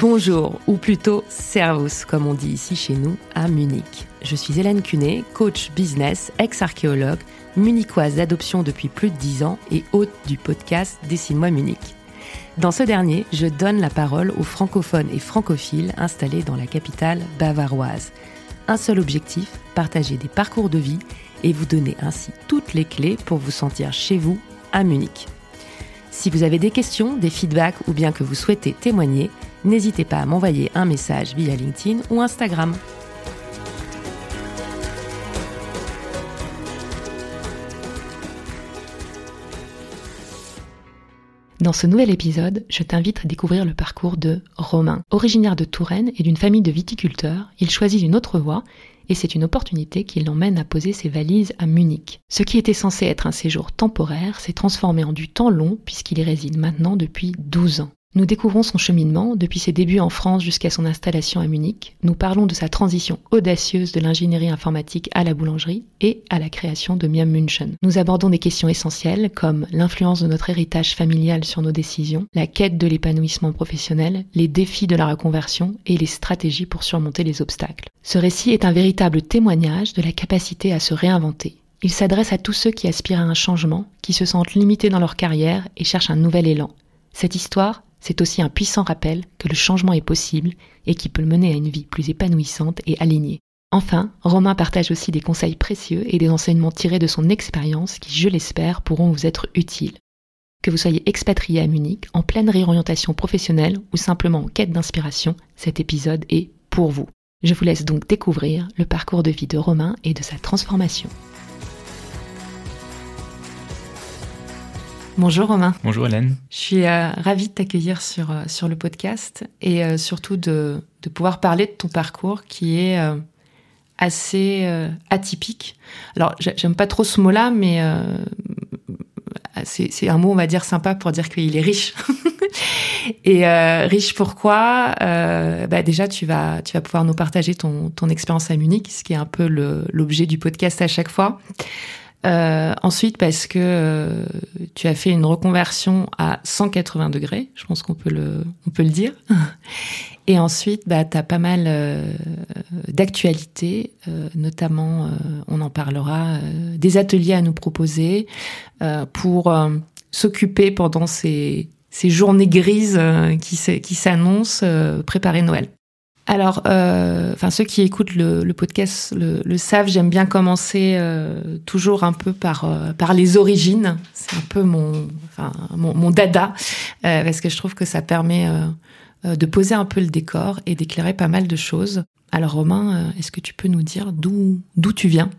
Bonjour, ou plutôt servus, comme on dit ici chez nous, à Munich. Je suis Hélène Cunet, coach business, ex-archéologue, munichoise d'adoption depuis plus de 10 ans et hôte du podcast Dessine-moi Munich. Dans ce dernier, je donne la parole aux francophones et francophiles installés dans la capitale bavaroise. Un seul objectif, partager des parcours de vie et vous donner ainsi toutes les clés pour vous sentir chez vous à Munich. Si vous avez des questions, des feedbacks ou bien que vous souhaitez témoigner, n'hésitez pas à m'envoyer un message via LinkedIn ou Instagram. Dans ce nouvel épisode, je t'invite à découvrir le parcours de Romain. Originaire de Touraine et d'une famille de viticulteurs, il choisit une autre voie et c'est une opportunité qui l'emmène à poser ses valises à Munich. Ce qui était censé être un séjour temporaire s'est transformé en du temps long puisqu'il y réside maintenant depuis 12 ans. Nous découvrons son cheminement depuis ses débuts en France jusqu'à son installation à Munich. Nous parlons de sa transition audacieuse de l'ingénierie informatique à la boulangerie et à la création de Miam München. Nous abordons des questions essentielles comme l'influence de notre héritage familial sur nos décisions, la quête de l'épanouissement professionnel, les défis de la reconversion et les stratégies pour surmonter les obstacles. Ce récit est un véritable témoignage de la capacité à se réinventer. Il s'adresse à tous ceux qui aspirent à un changement, qui se sentent limités dans leur carrière et cherchent un nouvel élan. Cette histoire, c'est aussi un puissant rappel que le changement est possible et qui peut mener à une vie plus épanouissante et alignée. Enfin, Romain partage aussi des conseils précieux et des enseignements tirés de son expérience qui, je l'espère, pourront vous être utiles. Que vous soyez expatrié à Munich, en pleine réorientation professionnelle ou simplement en quête d'inspiration, cet épisode est pour vous. Je vous laisse donc découvrir le parcours de vie de Romain et de sa transformation. Bonjour Romain. Bonjour Hélène. Je suis euh, ravie de t'accueillir sur, euh, sur le podcast et euh, surtout de, de, pouvoir parler de ton parcours qui est assez atypique. Alors, j'aime pas trop ce mot-là, mais c'est un mot, on va dire, sympa pour dire qu'il est riche. et riche pourquoi? Bah Déjà, tu vas, tu vas pouvoir nous partager ton, ton expérience à Munich, ce qui est un peu l'objet du podcast à chaque fois. Euh, ensuite, parce que euh, tu as fait une reconversion à 180 degrés, je pense qu'on peut le, on peut le dire. Et ensuite, bah, tu as pas mal euh, d'actualités, euh, notamment, euh, on en parlera, des ateliers à nous proposer pour s'occuper pendant ces, ces journées grises qui s'annoncent, préparer Noël. Alors, euh, enfin ceux qui écoutent le, podcast le, savent, j'aime bien commencer euh, toujours un peu par euh, par les origines. C'est un peu mon enfin mon, dada parce que je trouve que ça permet de poser un peu le décor et d'éclairer pas mal de choses. Alors Romain, est-ce que tu peux nous dire d'où tu viens?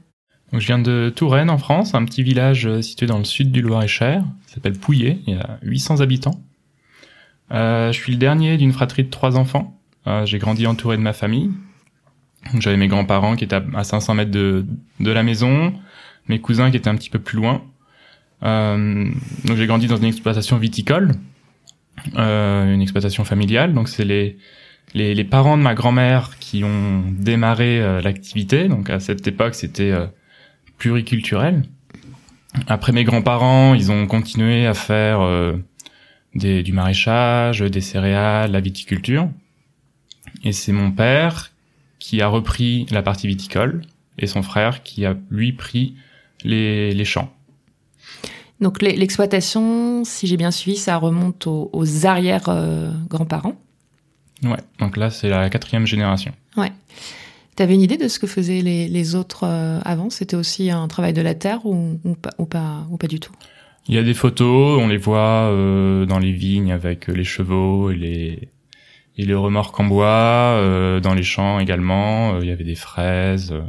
Je viens de Touraine en France, un petit village situé dans le sud du Loir-et-Cher, qui s'appelle Pouillet, il y a 800 habitants. je suis le dernier d'une fratrie de trois enfants. Euh, j'ai grandi entouré de ma famille. J'avais mes grands-parents qui étaient à 500 mètres de, de la maison, mes cousins qui étaient un petit peu plus loin. Euh, donc j'ai grandi dans une exploitation viticole, euh, une exploitation familiale. Donc c'est les, les, parents de ma grand-mère qui ont démarré euh, l'activité. Donc à cette époque c'était pluriculturel. Après mes grands-parents, ils ont continué à faire du maraîchage, des céréales, la viticulture. Et c'est mon père qui a repris la partie viticole et son frère qui a lui pris les, les champs. Donc l'exploitation, si j'ai bien suivi, ça remonte aux, aux arrière-grands-parents. ouais, donc là c'est la quatrième génération. Ouais. avais une idée de ce que faisaient les, les autres euh, avant? C'était aussi un travail de la terre ou, ou, pas, ou, pas, ou pas du tout? Il y a des photos, on les voit euh, dans les vignes avec les chevaux et les, et le remorque en bois, euh, dans les champs également, euh, il y avait des fraises. Euh.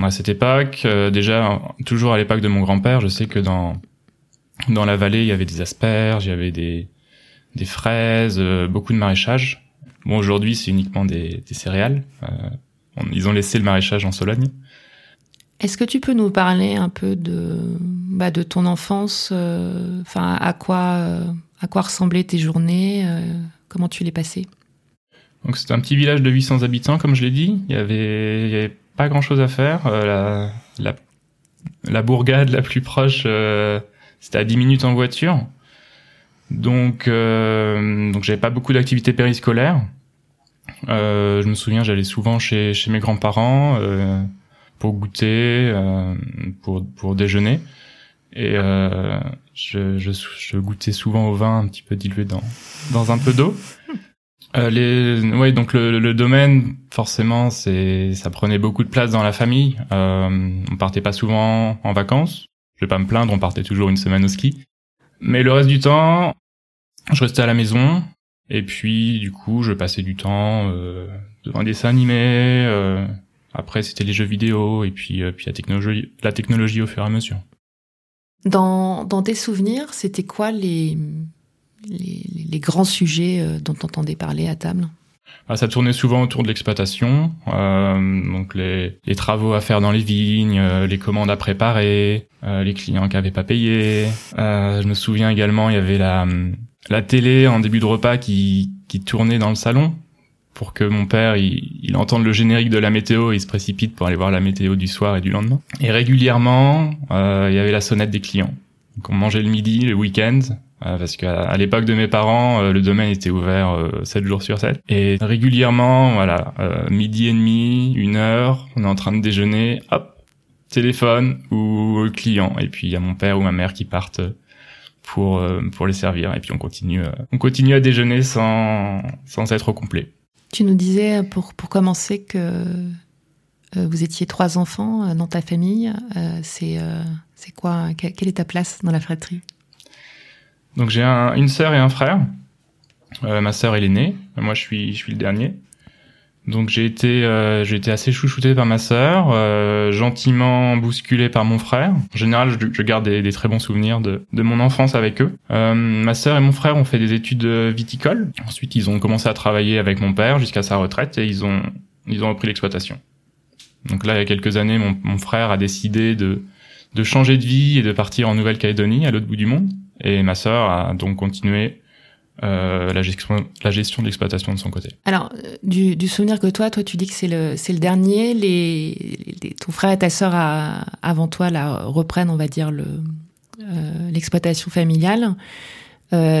À cette époque, déjà, toujours à l'époque de mon grand-père, je sais que dans dans la vallée, il y avait des asperges, il y avait des des fraises, beaucoup de maraîchage. Bon, aujourd'hui, c'est uniquement des, des céréales. ils ont laissé le maraîchage en Sologne. Est-ce que tu peux nous parler un peu de bah, de ton enfance Enfin, à quoi à quoi ressemblaient tes journées Comment tu l'es passé? Donc c'était un petit village de 800 habitants, comme je l'ai dit. Il y avait, pas grand chose à faire. Euh, la, bourgade la plus proche, euh, c'était à 10 minutes en voiture. Donc, euh, donc j'avais pas beaucoup d'activités périscolaires. Euh, je me souviens, j'allais souvent chez, chez mes grands-parents pour goûter, pour, pour déjeuner. Et euh, je, je, je, goûtais souvent au vin un petit peu dilué dans, dans un peu d'eau. Euh, les, ouais, donc le, le domaine, forcément, c'est, ça prenait beaucoup de place dans la famille. Euh, on partait pas souvent en vacances. Je vais pas me plaindre, on partait toujours une semaine au ski. Mais le reste du temps, je restais à la maison. Et puis, du coup, je passais du temps euh, devant des dessins animés. Euh, après, c'était les jeux vidéo et puis, euh, puis la technologie, la technologie au fur et à mesure. Dans, dans tes souvenirs, c'était quoi les, les, les, grands sujets euh, dont tu entendais parler à table? Ah, ça tournait souvent autour de l'exploitation, euh, donc les, les, travaux à faire dans les vignes, euh, les commandes à préparer, euh, les clients qui avaient pas payé. Euh, je me souviens également, il y avait la, la télé en début de repas qui, qui tournait dans le salon pour que mon père il, il, entende le générique de la météo et il se précipite pour aller voir la météo du soir et du lendemain. Et régulièrement, euh, il y avait la sonnette des clients. Donc on mangeait le midi, le week-end, euh, parce qu'à à, l'époque de mes parents, euh, le domaine était ouvert euh, 7 jours sur 7. Et régulièrement, voilà, euh, midi et demi, une heure, on est en train de déjeuner, hop, téléphone ou client. Et puis il y a mon père ou ma mère qui partent pour pour les servir. Et puis on continue, on continue à déjeuner sans sans être au complet. Tu nous disais pour pour commencer que vous étiez trois enfants dans ta famille. c'est quoi Quelle est ta place dans la fratrie? Donc j'ai un, une sœur et un frère. Euh, ma sœur est l'aînée, moi je suis je suis le dernier. Donc j'ai été euh, j'ai été assez chouchouté par ma sœur, euh, gentiment bousculé par mon frère. En général, je, garde des, des, très bons souvenirs de, de mon enfance avec eux. Euh, ma sœur et mon frère ont fait des études viticoles. Ensuite, ils ont commencé à travailler avec mon père jusqu'à sa retraite et ils ont ils ont repris l'exploitation. Donc là, il y a quelques années, mon, mon frère a décidé de de changer de vie et de partir en Nouvelle-Calédonie, à l'autre bout du monde. Et ma sœur a donc continué euh, la gestion, la gestion de l'exploitation de son côté. Alors, euh, du, souvenir que toi, toi, tu dis que c'est le, le dernier. Les, ton frère et ta sœur a, avant toi la reprennent, on va dire le, euh, l'exploitation familiale.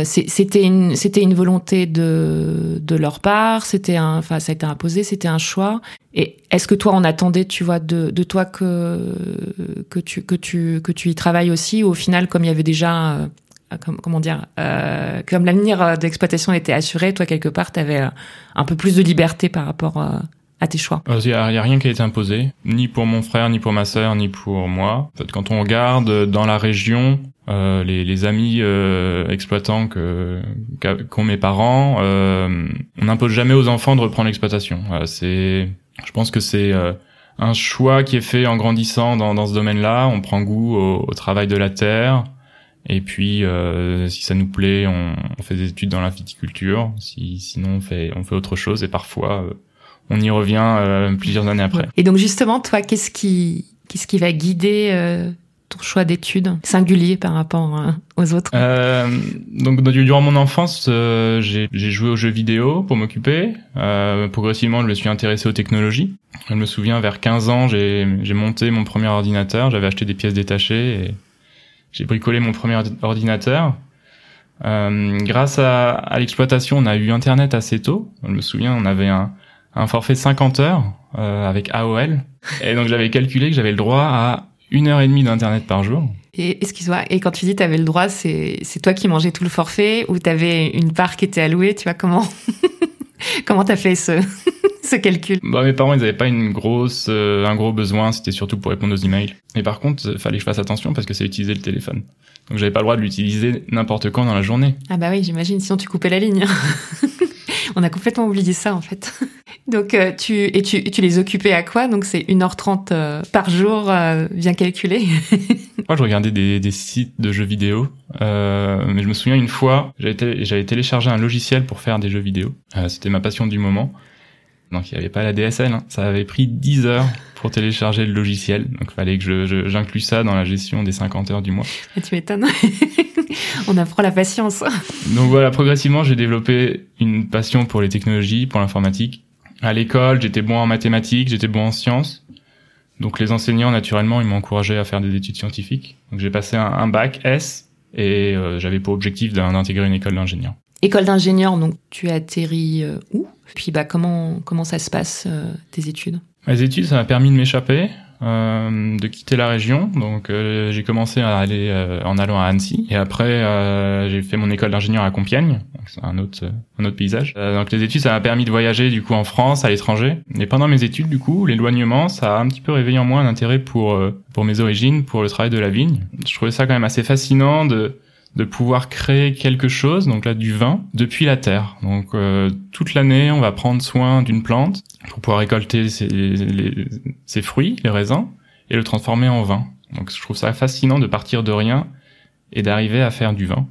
C'était une une volonté de de leur part c'était enfin ça a été imposé c'était un choix et est-ce que toi on attendait tu vois de de toi que que tu que tu que tu y travailles aussi? Ou au final comme il y avait déjà comme, comment dire euh, comme l'avenir de l'exploitation était assuré toi quelque part tu avais un peu plus de liberté par rapport à tes choix Il n'y a, rien qui a été imposé, ni pour mon frère, ni pour ma sœur, ni pour moi. En fait, quand on regarde dans la région, euh, les, les, amis euh, exploitants que qu'ont mes parents, euh, on n'impose jamais aux enfants de reprendre l'exploitation. c'est, je pense que c'est euh, un choix qui est fait en grandissant dans, ce domaine-là. On prend goût au, travail de la terre. Et puis, euh, si ça nous plaît, on, on, fait des études dans la viticulture. Si, sinon, on fait, on fait autre chose. Et parfois, on y revient plusieurs années après. Et donc, justement, toi, qu'est-ce qui, qu'est-ce qui va guider ton choix d'études singulier par rapport euh, aux autres? Euh, Donc durant mon enfance, euh, j'ai joué aux jeux vidéo pour m'occuper. Euh, progressivement, je me suis intéressé aux technologies. Je me souviens, vers 15 ans, j'ai monté mon premier ordinateur. J'avais acheté des pièces détachées et j'ai bricolé mon premier ordinateur. Euh, grâce à, à l'exploitation, on a eu Internet assez tôt. Je me souviens, on avait un, un forfait 50 heures avec AOL. Et donc j'avais calculé que j'avais le droit à une heure et demie d'internet par jour. Et excuse-moi, et quand tu dis tu avais le droit, c'est c'est toi qui mangeais tout le forfait ou tu avais une part qui était allouée, tu vois comment? comment t'as fait ce ce calcul? Bah mes parents ils avaient pas une grosse euh, un gros besoin, c'était surtout pour répondre aux emails. Mais par contre, il fallait que je fasse attention parce que c'est utiliser le téléphone. Donc j'avais pas le droit de l'utiliser n'importe quand dans la journée. Ah bah oui, j'imagine sinon tu coupais la ligne. On a complètement oublié ça en fait. Donc euh, tu et tu, tu les occupais à quoi? Donc c'est 1h30 euh, par jour euh, bien calculé. Moi je regardais des, des, sites de jeux vidéo, mais je me souviens une fois j'avais téléchargé un logiciel pour faire des jeux vidéo. C'était ma passion du moment. Donc il n'y avait pas la DSL, hein. ça avait pris 10 heures pour télécharger le logiciel. Donc il fallait que je, j'inclus ça dans la gestion des 50 heures du mois. Et tu m'étonnes. On apprend la patience. Donc voilà, progressivement, j'ai développé une passion pour les technologies, pour l'informatique. À l'école, j'étais bon en mathématiques, j'étais bon en sciences. Donc les enseignants, naturellement, ils m'ont encouragé à faire des études scientifiques. Donc j'ai passé un, un, bac S et j'avais pour objectif d'intégrer une école d'ingénieur. École d'ingénieur, donc tu atterris où? Puis bah comment comment ça se passe tes études? Mes études, ça m'a permis de m'échapper. Euh, de quitter la région. Donc euh, j'ai commencé à aller euh, en allant à Annecy et après j'ai fait mon école d'ingénieur à Compiègne. C'est un autre un autre paysage. donc les études ça m'a permis de voyager du coup en France, à l'étranger. Et pendant mes études du coup, l'éloignement ça a un petit peu réveillé en moi un intérêt pour pour mes origines, pour le travail de la vigne. Je trouvais ça quand même assez fascinant de de pouvoir créer quelque chose, donc là du vin, depuis la terre. Donc toute l'année, on va prendre soin d'une plante pour pouvoir récolter ses, fruits, les raisins, et le transformer en vin. Donc je trouve ça fascinant de partir de rien et d'arriver à faire du vin.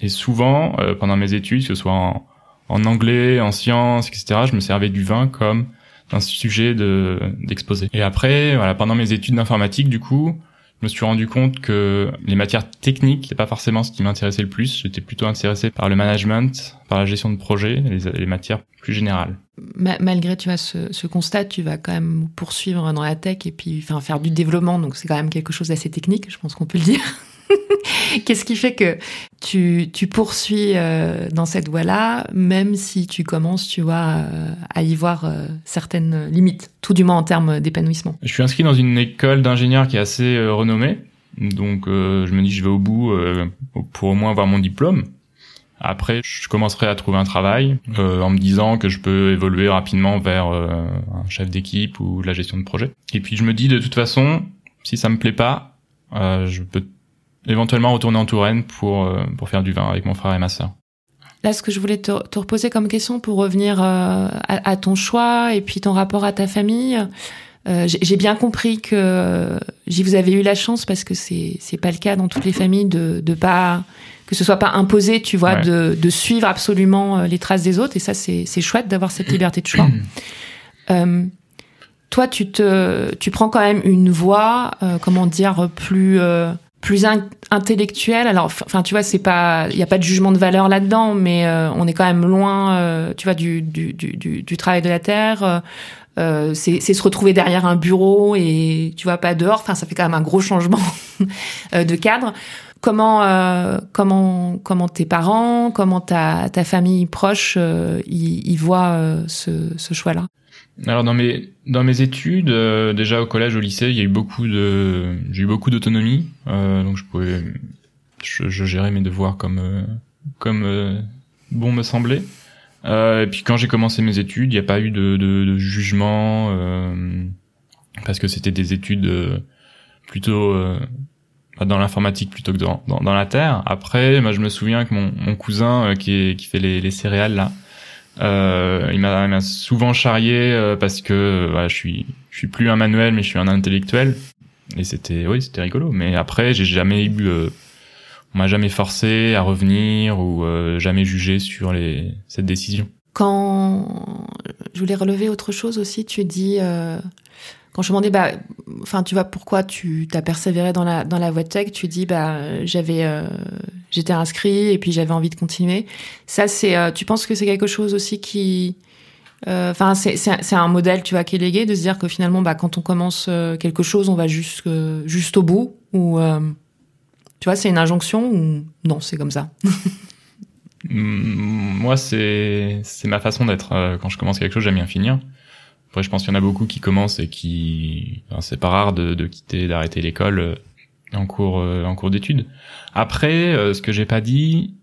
Et souvent, euh, pendant mes études, que ce soit en, anglais, en sciences, etc., je me servais du vin comme un sujet de d'exposer. Et après, voilà, pendant mes études d'informatique, du coup, je me suis rendu compte que les matières techniques, c'est pas forcément ce qui m'intéressait le plus. J'étais plutôt intéressé par le management, par la gestion de projet, les, matières plus générales. malgré tu vois ce, ce, constat, tu vas quand même poursuivre dans la tech et puis faire du développement. Donc c'est quand même quelque chose d'assez technique, je pense qu'on peut le dire. Qu'est-ce qui fait que tu, poursuis euh, dans cette voie-là, même si tu commences, tu vois, euh, à y voir euh, certaines limites, tout du moins en termes d'épanouissement? Je suis inscrit dans une école d'ingénieur qui est assez renommée, donc je me dis je vais au bout pour au moins avoir mon diplôme. Après, je commencerai à trouver un travail en me disant que je peux évoluer rapidement vers un chef d'équipe ou la gestion de projet. Et puis je me dis de toute façon, si ça me plaît pas, je peux éventuellement retourner en Touraine pour, euh, pour faire du vin avec mon frère et ma sœur. Là, ce que je voulais te, te reposer comme question pour revenir euh, à, ton choix et puis ton rapport à ta famille, euh, j'ai bien compris que vous avez eu la chance parce que c'est c'est pas le cas dans toutes les familles de de pas que ce soit pas imposé, tu vois, de, de suivre absolument les traces des autres et ça c'est c'est chouette d'avoir cette liberté de choix. euh, toi, tu te tu prends quand même une voie, comment dire, plus plus intellectuel. Alors, enfin, tu vois, c'est pas, il y a pas de jugement de valeur là-dedans, mais euh, on est quand même loin, euh, tu vois, du, du, du, travail de la terre. Euh, c'est se retrouver derrière un bureau et tu vois pas dehors. Enfin, ça fait quand même un gros changement de cadre. Comment, comment, comment tes parents, comment ta, ta famille proche, ils, ils voient ce, ce choix-là? Alors dans mes dans mes études, euh, déjà au collège, au lycée, il y a eu beaucoup de j'ai eu beaucoup d'autonomie, euh, donc je pouvais je, gérais mes devoirs comme euh, comme euh, bon me semblait. et puis quand j'ai commencé mes études, il n'y a pas eu de, de jugement parce que c'était des études plutôt dans l'informatique plutôt que dans, dans, dans, la terre. Après, moi je me souviens que mon, mon cousin qui, qui fait les, les céréales là euh, il m'a souvent charrié euh, parce que je suis je suis plus un manuel mais je suis un intellectuel et c'était oui c'était rigolo mais après j'ai jamais eu euh, on m'a jamais forcé à revenir ou euh, jamais jugé sur les cette décision. Quand je voulais relever autre chose aussi, tu dis quand je demandais, bah, enfin, tu vois, pourquoi tu t'as persévéré dans la dans la voie tech, tu dis, bah, j'avais, euh, j'étais inscrit et puis j'avais envie de continuer. Ça, c'est, euh, tu penses que c'est quelque chose aussi qui, euh, enfin, c'est c'est un modèle, tu vois, qui est légué de se dire que finalement, bah, quand on commence quelque chose, on va juste juste au bout ou, tu vois, c'est une injonction ou non, c'est comme ça? Moi, c'est c'est ma façon d'être. Quand je commence quelque chose, j'aime bien finir. Après, je pense qu'il y en a beaucoup qui commencent et qui, enfin, c'est pas rare de, de quitter, d'arrêter l'école euh, en cours, euh, en cours d'études. Après, euh, ce que j'ai pas dit,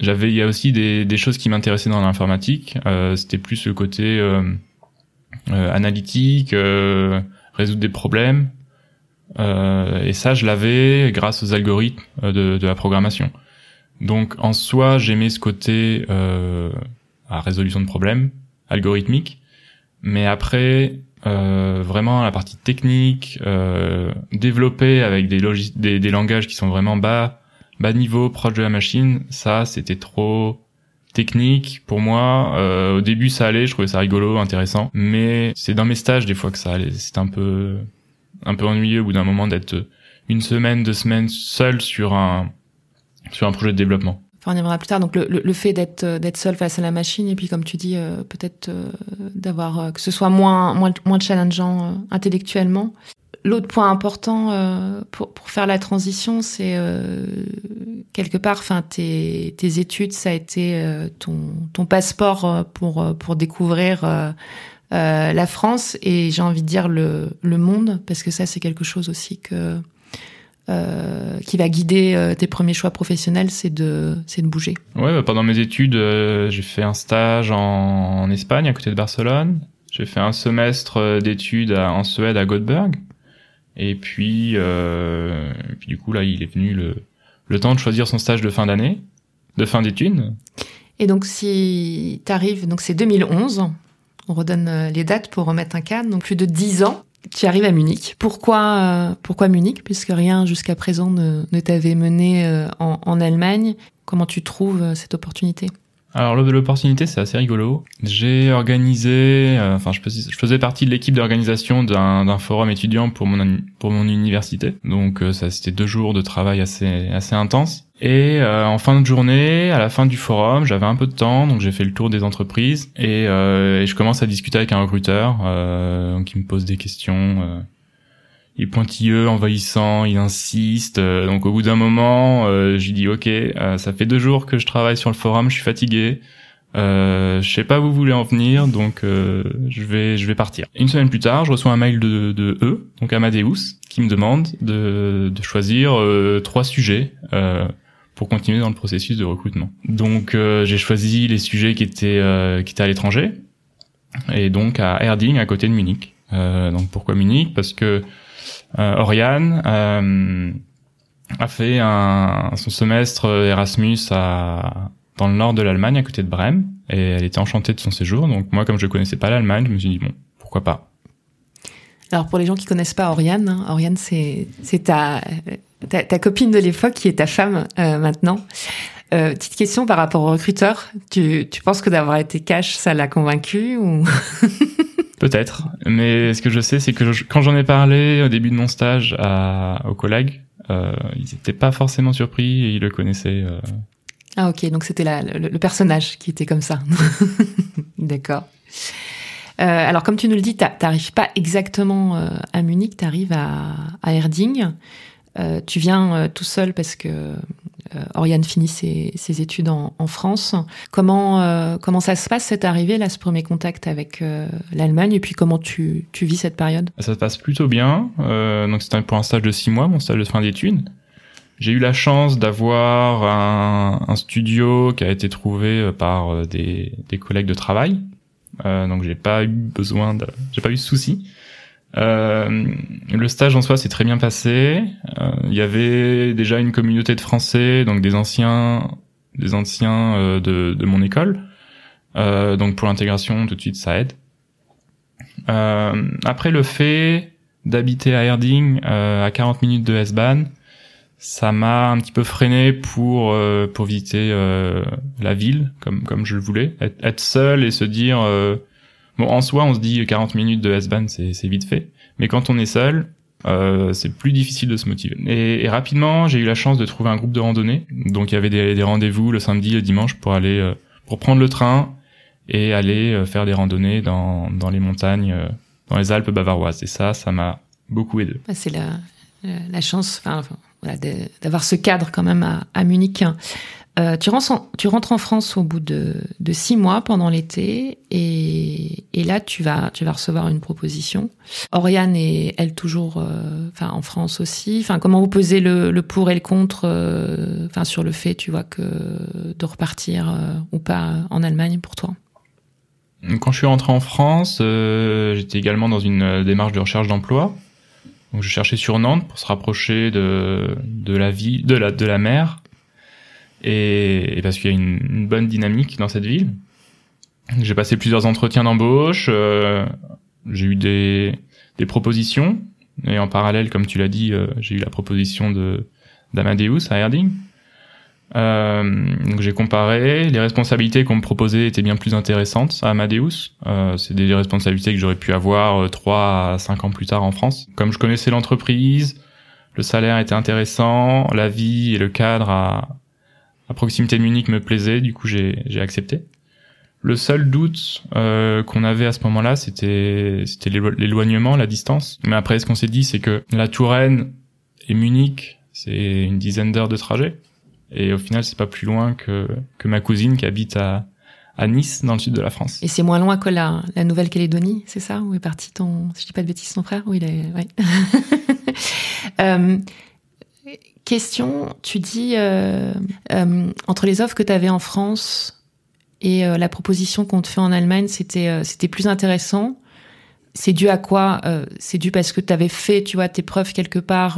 j'avais, il y a aussi des, des choses qui m'intéressaient dans l'informatique. c'était plus le côté analytique, résoudre des problèmes. et ça, je l'avais grâce aux algorithmes de, de la programmation. Donc, en soi, j'aimais ce côté à résolution de problèmes algorithmique mais après, euh, vraiment la partie technique, euh, développée avec des, des, des, langages qui sont vraiment bas, bas niveau, proche de la machine, ça c'était trop technique pour moi. Euh, au début ça allait, je trouvais ça rigolo, intéressant, mais c'est dans mes stages des fois que ça allait. C'est un peu un peu ennuyeux au bout d'un moment d'être une semaine, deux semaines seul sur un sur un projet de développement on y reviendra plus tard. Donc le, le, fait d'être euh, d'être seul face à la machine et puis comme tu dis, euh, peut-être euh, d'avoir que ce soit moins moins moins challengeant intellectuellement. l'autre point important euh, pour, pour faire la transition, c'est euh, quelque part, enfin, tes, tes études, ça a été euh, ton, ton passeport pour, pour découvrir la France et j'ai envie de dire le, le monde, parce que ça, c'est quelque chose aussi que euh, qui va guider euh, tes premiers choix professionnels, c'est de, c'est de bouger. Ouais, bah, pendant mes études, euh, j'ai fait un stage en, en, Espagne, à côté de Barcelone. J'ai fait un semestre d'études en Suède, à Göteborg. Et puis, et puis du coup, là, il est venu le, le temps de choisir son stage de fin d'année, de fin d'études. Et donc, si t'arrives, donc c'est 2011, on redonne les dates pour remettre un cadre, donc plus de 10 ans tu arrives à Munich. Pourquoi, euh, pourquoi Munich? Puisque rien jusqu'à présent ne, ne t'avait mené euh, en, en, Allemagne. Comment tu trouves euh, cette opportunité? Alors l'opportunité c'est assez rigolo. J'ai organisé, enfin je, faisais partie de l'équipe d'organisation d'un forum étudiant pour mon pour mon université. Donc ça c'était deux jours de travail assez assez intense. Et euh, en fin de journée, à la fin du forum, j'avais un peu de temps, donc j'ai fait le tour des entreprises et, euh, et je commence à discuter avec un recruteur euh, qui me pose des questions. Euh, il est pointilleux, envahissant, il insiste. Euh, donc au bout d'un moment, euh, je lui dis ok, ça fait deux jours que je travaille sur le forum, je suis fatigué. Euh, je sais pas où vous voulez en venir, donc je vais je vais partir. Une semaine plus tard, je reçois un mail de, de eux, donc Amadeus, qui me demande de, de choisir trois sujets pour continuer dans le processus de recrutement. Donc euh, j'ai choisi les sujets qui étaient euh, qui étaient à l'étranger et donc à Erding à côté de Munich. Euh, donc pourquoi Munich? Parce que euh, Oriane euh, a fait un, son semestre Erasmus à, dans le nord de l'Allemagne à côté de Brême et elle était enchantée de son séjour. Donc moi comme je connaissais pas l'Allemagne, je me suis dit bon pourquoi pas? Alors pour les gens qui connaissent pas Oriane, hein, Oriane c'est c'est ta ta, copine de l'époque qui est ta femme euh, maintenant. Euh, petite question par rapport au recruteur. Tu, tu penses que d'avoir été cash, ça l'a convaincu ou? Peut-être. Mais ce que je sais, c'est que quand j'en ai parlé au début de mon stage à, aux collègues, euh, ils n'étaient pas forcément surpris et ils le connaissaient. Euh... Ah ok, donc c'était le, le, personnage qui était comme ça. D'accord. Euh, alors comme tu nous le dis, t'arrives pas exactement à Munich, t'arrives à, à Erding. Euh, tu viens euh, tout seul parce que euh, Oriane finit ses, ses études en, en, France. Comment comment ça se passe cette arrivée là, ce premier contact avec l'Allemagne? Et puis comment tu, tu vis cette période? Ça se passe plutôt bien. donc c'était pour un stage de six mois, mon stage de fin d'études. J'ai eu la chance d'avoir un, un, studio qui a été trouvé par des, des collègues de travail. Euh, donc j'ai pas eu besoin de, j'ai pas eu de soucis. Euh, le stage en soi s'est très bien passé. Euh, il y avait déjà une communauté de Français, donc des anciens, des anciens euh, de, mon école. Donc pour l'intégration, tout de suite, ça aide. après le fait d'habiter à Erding, à 40 minutes de S-Bahn, ça m'a un petit peu freiné pour pour visiter la ville comme comme je le voulais, être seul et se dire Bon, en soi, on se dit 40 minutes de S-Bahn, c'est vite fait. Mais quand on est seul, euh, c'est plus difficile de se motiver. Et, rapidement, j'ai eu la chance de trouver un groupe de randonnée. Donc, il y avait des, rendez-vous le samedi, le dimanche pour aller, euh, pour prendre le train et aller euh, faire des randonnées dans, dans les montagnes, euh, dans les Alpes bavaroises. Et ça, ça m'a beaucoup aidé. C'est la, la chance, enfin, voilà, d'avoir ce cadre quand même à, à Munich. Euh, tu, rentres en, France au bout de, six mois pendant l'été et, là tu vas recevoir une proposition. Oriane est elle toujours euh, en France aussi. Enfin comment vous pesez le, pour et le contre euh, sur le fait tu vois que de repartir ou pas en Allemagne pour toi? Quand je suis rentré en France, j'étais également dans une démarche de recherche d'emploi. Je cherchais sur Nantes pour se rapprocher de la vie de la mer et, parce qu'il y a une, bonne dynamique dans cette ville. J'ai passé plusieurs entretiens d'embauche, euh, j'ai eu des, des propositions, et en parallèle, comme tu l'as dit, euh, j'ai eu la proposition de d'Amadeus à Erding. Euh, donc j'ai comparé, les responsabilités qu'on me proposait étaient bien plus intéressantes à Amadeus. Euh, c'est des responsabilités que j'aurais pu avoir trois à cinq ans plus tard en France. Comme je connaissais l'entreprise, le salaire était intéressant, la vie et le cadre à, à proximité de Munich me plaisait, du coup j'ai accepté. Le seul doute euh, qu'on avait à ce moment-là, c'était c'était l'éloignement, la distance. Mais après, ce qu'on s'est dit, c'est que la Touraine et Munich, c'est une dizaine d'heures de trajet. Et au final, c'est pas plus loin que que ma cousine qui habite à à Nice, dans le sud de la France. Et c'est moins loin que la, la Nouvelle-Calédonie, c'est ça? Où est parti ton, si je dis pas de bêtises, ton frère? Oui, il est, ouais. euh, question, tu dis, euh, euh, entre les offres que tu avais en France et euh, la proposition qu'on te fait en Allemagne, c'était euh, c'était plus intéressant. C'est dû à quoi euh, C'est dû parce que tu avais fait, tu vois, tes preuves quelque part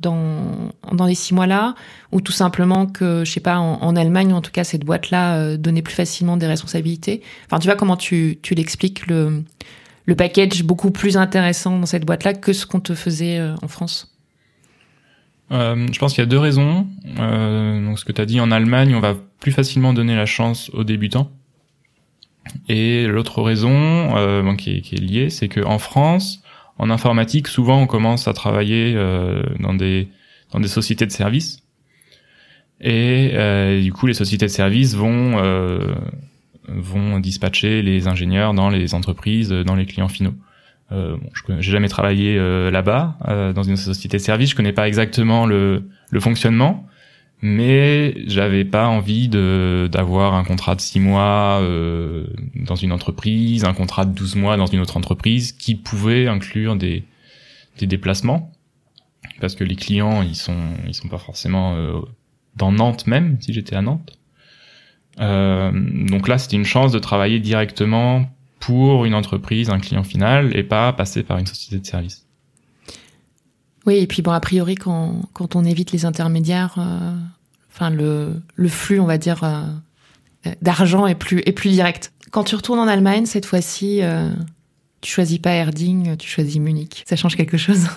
dans dans les six mois-là, ou tout simplement que, je sais pas, en, Allemagne, en tout cas, cette boîte-là donnait plus facilement des responsabilités? Enfin, tu vois comment tu tu l'expliques le le package beaucoup plus intéressant dans cette boîte-là que ce qu'on te faisait en France? Euh, je pense qu'il y a deux raisons. Euh, donc ce que tu as dit en Allemagne, on va plus facilement donner la chance aux débutants. Et l'autre raison euh, bon, qui, est, qui, est, liée, c'est qu'en France, en informatique, souvent on commence à travailler euh, dans des dans des sociétés de services. Et euh, du coup, les sociétés de services vont vont dispatcher les ingénieurs dans les entreprises, dans les clients finaux. Euh, bon, je j'ai jamais travaillé euh, là-bas euh, dans une société de service. Je connais pas exactement le, le fonctionnement, mais j'avais pas envie d'avoir un contrat de six mois euh, dans une entreprise, un contrat de 12 mois dans une autre entreprise qui pouvait inclure des des déplacements parce que les clients ils sont ils sont pas forcément dans Nantes même si j'étais à Nantes. donc là c'était une chance de travailler directement pour une entreprise, un client final, et pas passer par une société de service. Oui, et puis bon, a priori, quand, quand on évite les intermédiaires, euh, enfin le, le flux, on va dire, euh, d'argent est plus, est plus direct. Quand tu retournes en Allemagne, cette fois-ci, euh, tu choisis pas Erding, tu choisis Munich. Ça change quelque chose?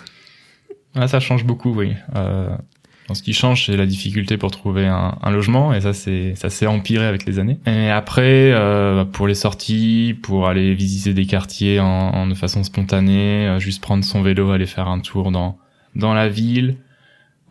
Ah, Ça change beaucoup, oui. Ce qui change, c'est la difficulté pour trouver un, un logement, et ça, c'est ça s'est empiré avec les années. Et après, euh, pour les sorties, pour aller visiter des quartiers en, en, de façon spontanée, euh, juste prendre son vélo, aller faire un tour dans dans la ville,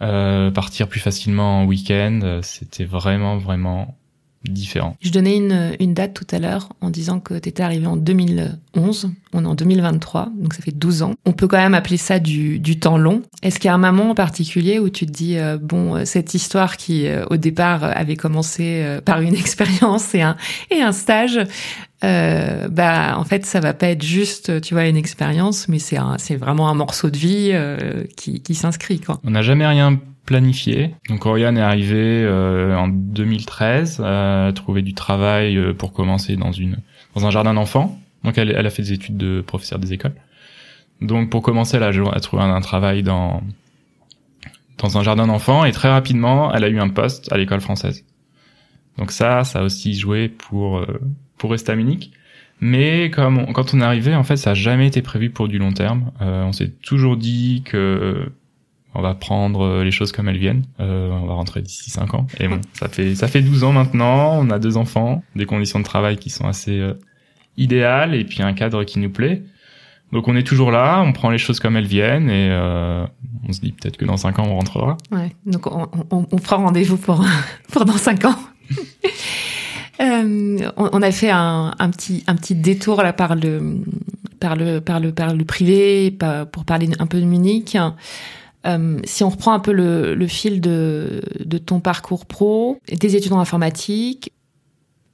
euh, partir plus facilement en week-end, euh, c'était vraiment vraiment différent. Je donnais une, une date tout à l'heure en disant que tu étais arrivé en 2011, on est en 2023, donc ça fait 12 ans. On peut quand même appeler ça du, du temps long. Est-ce qu'il y a un moment en particulier où tu te dis, euh, bon, euh, cette histoire qui euh, au départ avait commencé euh, par une expérience et un, et un stage, euh, bah en fait ça va pas être juste tu vois une expérience mais c'est c'est vraiment un morceau de vie qui, qui s'inscrit quoi. On n'a jamais rien planifié. Donc Oriane est arrivée euh, en 2013, euh, a trouvé du travail euh, pour commencer dans une dans un jardin d'enfants. Donc elle, elle, a fait des études de professeur des écoles. Donc pour commencer, elle a, a trouvé un, un, travail dans dans un jardin d'enfants et très rapidement, elle a eu un poste à l'école française. Donc ça, ça a aussi joué pour euh, pour rester. Mais comme quand on est arrivé, en fait, ça a jamais été prévu pour du long terme. Euh, on s'est toujours dit que on va prendre euh, les choses comme elles viennent. Euh, on va rentrer d'ici 5 ans. Et bon, ça fait ça fait 12 ans maintenant. On a deux enfants, des conditions de travail qui sont assez euh, idéales et puis un cadre qui nous plaît. Donc on est toujours là, on prend les choses comme elles viennent et euh, on se dit peut-être que dans 5 ans on rentrera. Ouais. Donc on, on, on fera rendez-vous pour pour dans 5 ans. euh, on, on, a fait un, un, petit un petit détour là par le par le par le par le privé par, pour parler un peu de Munich. Euh, si on reprend un peu le, fil de, ton parcours pro, des études en informatique,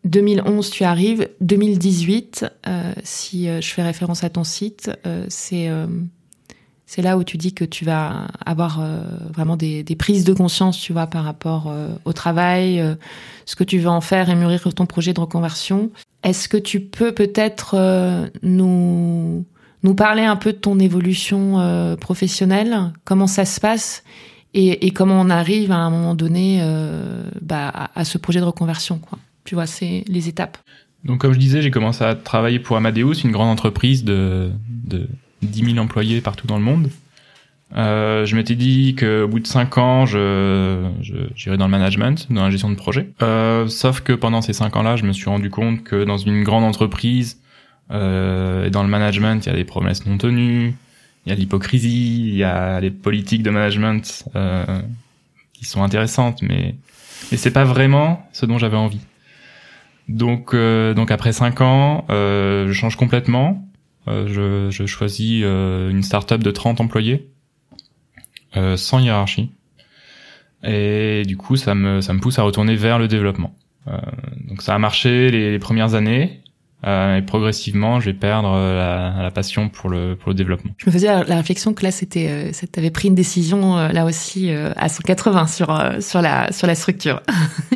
2011 tu arrives, 2018, euh, si euh, je fais référence à ton site, c'est là où tu dis que tu vas avoir vraiment des, des, prises de conscience, tu vois, par rapport au travail, ce que tu veux en faire et mûrir ton projet de reconversion. Est-ce que tu peux peut-être nous nous parler un peu de ton évolution euh, professionnelle, comment ça se passe et, comment on arrive à un moment donné euh, bah, à, ce projet de reconversion. Quoi. Tu vois, c'est les étapes. Donc comme je disais, j'ai commencé à travailler pour Amadeus, une grande entreprise de, de 10 000 employés partout dans le monde. Euh, je m'étais dit qu'au bout de 5 ans, je, j'irais dans le management, dans la gestion de projet. Sauf que pendant ces 5 ans-là, je me suis rendu compte que dans une grande entreprise, euh, et dans le management, il y a des promesses non tenues, il y a l'hypocrisie, il y a les politiques de management euh, qui sont intéressantes, mais mais c'est pas vraiment ce dont j'avais envie. Donc, donc après cinq ans, je change complètement. je, je choisis une start-up de 30 employés, sans hiérarchie. Et du coup, ça me, ça me pousse à retourner vers le développement. donc ça a marché les premières années. Euh, et progressivement, je vais perdre euh, la, la, passion pour le, pour le développement. Je me faisais la, réflexion que là, c'était, euh, t'avais pris une décision euh, là aussi à 180 sur sur la sur la structure.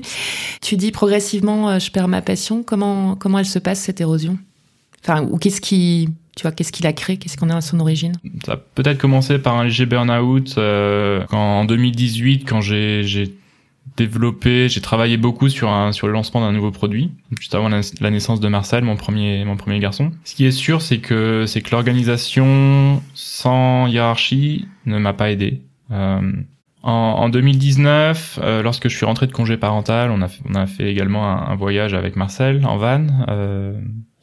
tu dis progressivement, je perds ma passion. Comment comment elle se passe cette érosion? Enfin, ou qu'est-ce qui tu vois, qu'est-ce qu'il a créé Qu'est-ce qu'on a à son origine? Ça a peut-être commencé par un léger burn-out euh, en 2018, quand j'ai développé, j'ai travaillé beaucoup sur un sur le lancement d'un nouveau produit juste avant la, naissance de Marcel, mon premier mon premier garçon. Ce qui est sûr, c'est que c'est que l'organisation sans hiérarchie ne m'a pas aidé. Euh, en, en, 2019, euh, lorsque je suis rentré de congé parental, on a on a fait également un, voyage avec Marcel en van euh,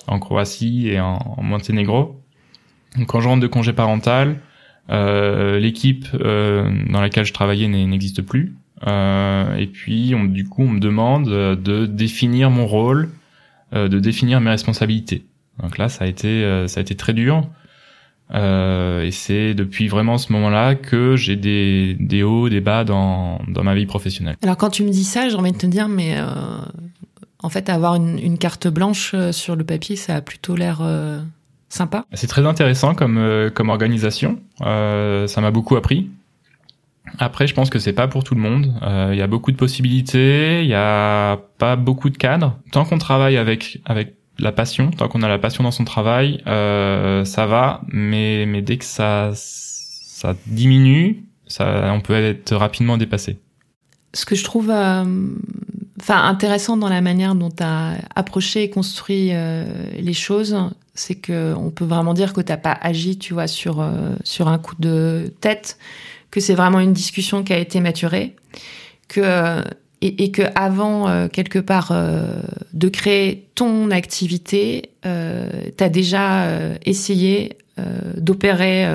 en Croatie et en, en Monténégro. Donc quand je rentre de congé parental, euh, l'équipe euh, dans laquelle je travaillais n'existe plus. Euh, et puis, on, du coup, on me demande de définir mon rôle, euh, de définir mes responsabilités. Donc là, ça a été, euh, ça a été très dur. Euh, et c'est depuis vraiment ce moment-là que j'ai des, des hauts, des bas dans, dans ma vie professionnelle. Alors quand tu me dis ça, j'ai envie de te dire, mais euh, en fait, avoir une, une, carte blanche sur le papier, ça a plutôt l'air sympa. C'est très intéressant comme, comme organisation. ça m'a beaucoup appris. Après, je pense que c'est pas pour tout le monde. Il euh, y a beaucoup de possibilités, il y a pas beaucoup de cadres. Tant qu'on travaille avec avec la passion, tant qu'on a la passion dans son travail, euh, ça va. Mais mais dès que ça ça diminue, ça on peut être rapidement dépassé. Ce que je trouve euh, enfin intéressant dans la manière dont tu as approché et construit euh, les choses, c'est que on peut vraiment dire que t'as pas agi, tu vois, sur sur un coup de tête que c'est vraiment une discussion qui a été maturée, que et, et que avant euh, quelque part euh, de créer ton activité, euh, tu as déjà euh, essayé d'opérer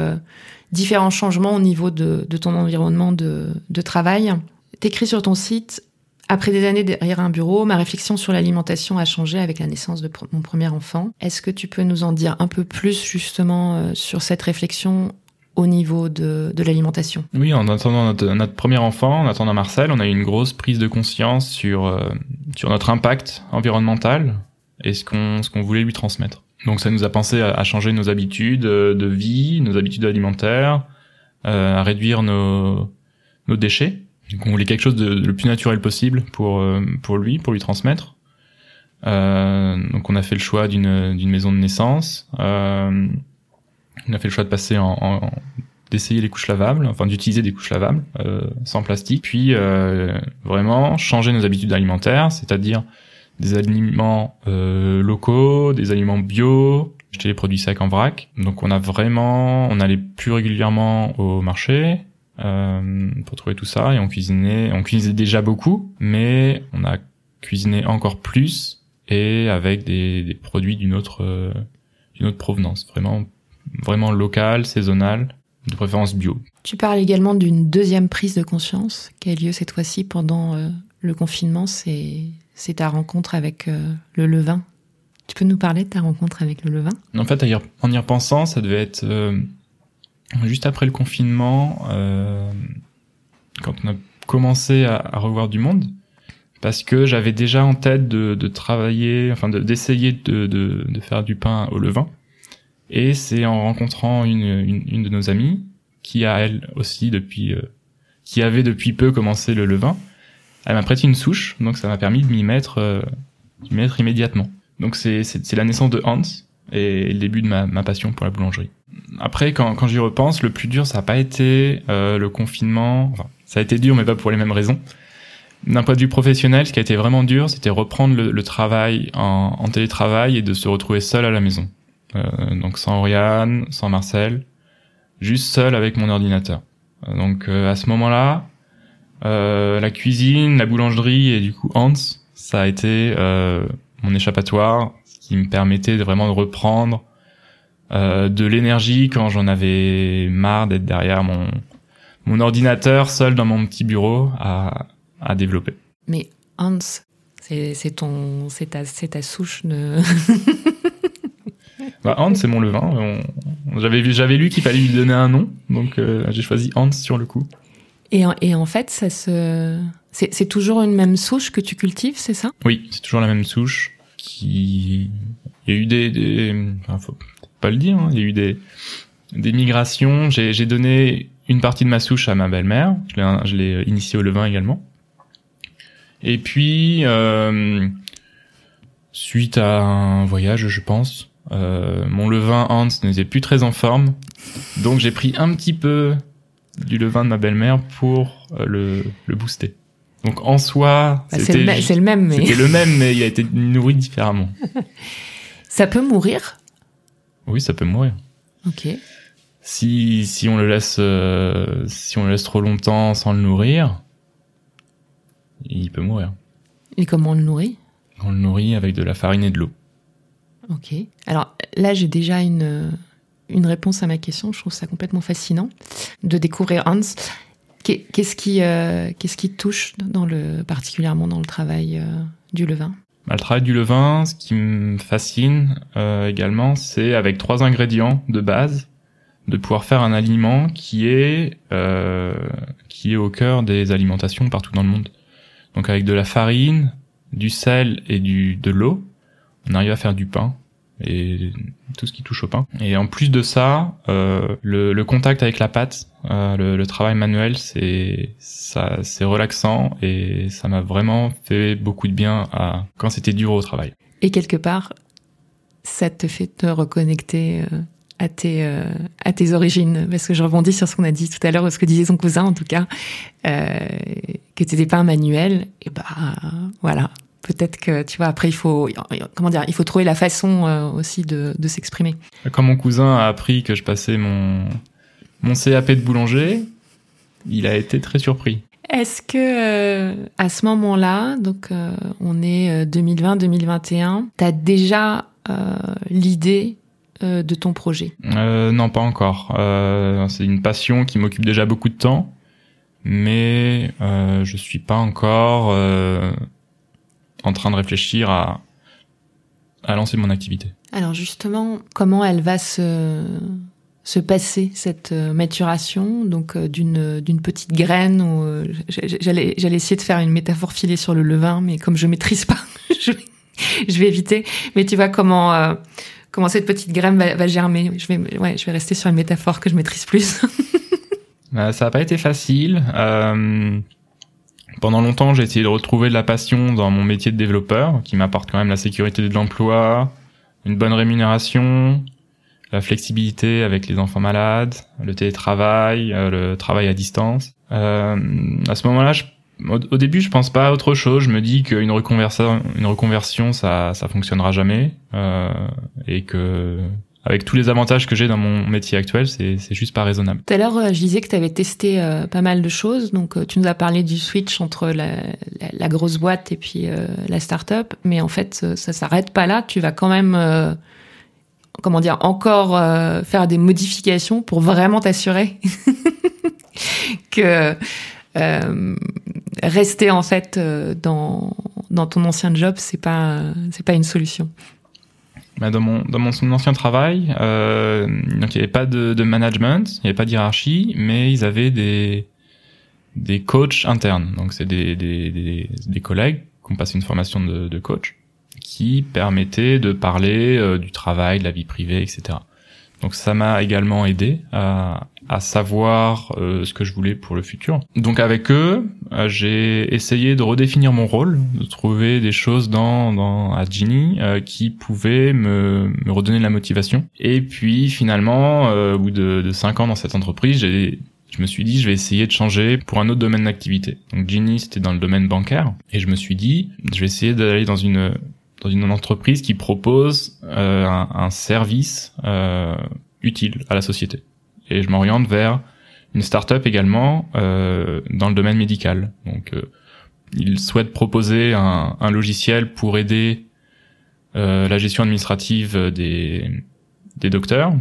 différents changements au niveau de, de ton environnement de, de travail. T'écris sur ton site après des années derrière un bureau, ma réflexion sur l'alimentation a changé avec la naissance de mon premier enfant. Est-ce que tu peux nous en dire un peu plus justement sur cette réflexion au niveau de, de l'alimentation. Oui, en attendant notre, premier enfant, en attendant Marcel, on a eu une grosse prise de conscience sur, euh, sur notre impact environnemental et ce qu'on qu'on voulait lui transmettre. Donc ça nous a pensé à, changer nos habitudes euh, de vie, nos habitudes alimentaires, euh, à réduire nos, nos déchets. Donc on voulait quelque chose de, le plus naturel possible pour, euh, pour lui, pour lui transmettre. Euh, donc on a fait le choix d'une maison de naissance. Euh, on a fait le choix de passer en, en d'essayer les couches lavables, enfin d'utiliser des couches lavables euh, sans plastique, puis euh, vraiment changer nos habitudes alimentaires, c'est-à-dire des aliments euh, locaux, des aliments bio, acheter les produits secs en vrac. Donc on a vraiment, on allait plus régulièrement au marché euh, pour trouver tout ça et on cuisinait, on cuisinait déjà beaucoup, mais on a cuisiné encore plus et avec des, des produits d'une autre euh, d'une autre provenance, vraiment vraiment local, saisonnal, de préférence bio. Tu parles également d'une deuxième prise de conscience qui a lieu cette fois-ci pendant euh, le confinement, c'est ta rencontre avec euh, le levain. Tu peux nous parler de ta rencontre avec le levain? En fait, en y repensant, ça devait être euh, juste après le confinement, quand on a commencé à, revoir du monde, parce que j'avais déjà en tête de, de travailler, enfin d'essayer de, de, de, faire du pain au levain. Et c'est en rencontrant une, une, une, de nos amies, qui a elle aussi depuis, euh, qui avait depuis peu commencé le levain, elle m'a prêté une souche, donc ça m'a permis de m'y mettre, euh, mettre immédiatement. Donc c'est, c'est, la naissance de Hans et le début de ma, ma passion pour la boulangerie. Après, quand, quand j'y repense, le plus dur, ça n'a pas été euh, le confinement. Enfin, ça a été dur, mais pas pour les mêmes raisons. D'un point de vue professionnel, ce qui a été vraiment dur, c'était reprendre le, le travail en, en télétravail et de se retrouver seul à la maison. Euh, donc sans Oriane, sans Marcel, juste seul avec mon ordinateur. Euh, donc euh, à ce moment-là, la cuisine, la boulangerie et du coup Hans, ça a été mon échappatoire, qui me permettait de vraiment de reprendre de l'énergie quand j'en avais marre d'être derrière mon mon ordinateur seul dans mon petit bureau à, à développer. Mais Hans, C'est ton c'est ta c'est ta souche de. Bah, Hans, c'est mon levain. On- J'avais vu- j'avais lu qu'il fallait lui donner un nom, donc euh, j'ai choisi Hans sur le coup. et, en, et en fait, ça se c'est c'est toujours une même souche que tu cultives, c'est ça? Oui, c'est toujours la même souche. Qui, il y a eu des, des... Enfin, faut pas le dire. hein, Il y a eu des des migrations. J'ai j'ai donné une partie de ma souche à ma belle-mère. Je l'ai je l'ai initiée au levain également. Et puis euh, suite à un voyage, je pense, euh, mon levain Hans n'était plus très en forme, donc j'ai pris un petit peu du levain de ma belle-mère pour euh, le, le booster. Donc en soi, Bah, C'est c'était le, me- c'est le même, mais c'était le même, mais il a été nourri différemment. ça peut mourir? Oui, ça peut mourir. Ok. Si si on le laisse euh, si on le laisse trop longtemps sans le nourrir, il peut mourir. Et comment on le nourrit? On le nourrit avec de la farine et de l'eau. Ok. Alors là, j'ai déjà une, une réponse à ma question. Je trouve ça complètement fascinant de découvrir Hans. Qu'est- Qu'est-ce qui, euh, qui touche particulièrement dans le travail euh, du levain? Bah, Le travail du levain, ce qui me fascine euh, également, c'est avec trois ingrédients de base, de pouvoir faire un aliment qui est euh, qui est au cœur des alimentations partout dans le monde. Donc avec de la farine, du sel et du de l'eau, on arrive à faire du pain et tout ce qui touche au pain. Et en plus de ça, euh, le, le contact avec la pâte, euh, le, le travail manuel, c'est ça, c'est relaxant et ça m'a vraiment fait beaucoup de bien à quand c'était dur au travail. Et quelque part, ça te fait te reconnecter euh, à tes, euh, à tes origines. Parce que je rebondis sur ce qu'on a dit tout à l'heure, ce que disait son cousin en tout cas, euh, que tu n'étais pas un manuel. Et bah voilà, peut-être que tu vois, après il faut, comment dire, il faut trouver la façon euh, aussi de, de s'exprimer. Quand mon cousin a appris que je passais mon mon CAP de boulanger, il a été très surpris. Est-ce que euh, à ce moment-là, donc euh, on est 2020-2021, tu as déjà l'idée de ton projet? Non, pas encore. C'est une passion qui m'occupe déjà beaucoup de temps, mais je suis pas encore en train de réfléchir à à lancer mon activité. Alors justement, comment elle va se se passer cette euh, maturation? Donc euh, d'une d'une petite graine ou euh, j'allais j'allais essayer de faire une métaphore filée sur le levain mais comme je maîtrise pas je vais, je vais éviter mais tu vois comment euh, comment cette petite graine va, va germer je vais ouais je vais rester sur une métaphore que je maîtrise plus Euh, ça n'a pas été facile. Euh, pendant longtemps, j'ai essayé de retrouver de la passion dans mon métier de développeur, qui m'apporte quand même la sécurité de l'emploi, une bonne rémunération, la flexibilité avec les enfants malades, le télétravail, euh, le travail à distance. Euh, à ce moment-là, je- au, début, je pense pas à autre chose. Je me dis qu'une reconversion, une reconversion, ça, ça fonctionnera jamais, euh, et que avec tous les avantages que j'ai dans mon métier actuel, c'est, juste pas raisonnable. Tout à l'heure, euh, je disais que tu avais testé euh, pas mal de choses. Donc, euh, tu nous as parlé du switch entre la, grosse boîte et puis la start-up. Mais en fait, ça, ça s'arrête pas là. Tu vas quand même, comment dire, encore faire des modifications pour vraiment t'assurer que rester en fait dans dans ton ancien job, c'est pas pas une solution. Bah, dans mon dans mon ancien travail, euh, donc il n'y avait pas de, de management, il n'y avait pas de hiérarchie, mais ils avaient des des coachs internes. Donc c'est des, des, des, des collègues qui ont passé une formation de, de coach qui permettaient de parler euh, du travail, de la vie privée, etc. Donc ça m'a également aidé à, à savoir euh, ce que je voulais pour le futur. Donc avec eux, euh, j'ai essayé de redéfinir mon rôle, de trouver des choses dans, dans à Genie euh, qui pouvaient me, me redonner de la motivation. Et puis finalement, euh, au bout de, de cinq ans dans cette entreprise, j'ai je me suis dit je vais essayer de changer pour un autre domaine d'activité. Donc Genie c'était dans le domaine bancaire et je me suis dit je vais essayer d'aller dans une dans une entreprise qui propose euh, un, un service euh, utile à la société. Et je m'oriente vers une start-up également euh, dans le domaine médical. Donc, euh, ils souhaitent proposer un, un logiciel pour aider euh, la gestion administrative des, des docteurs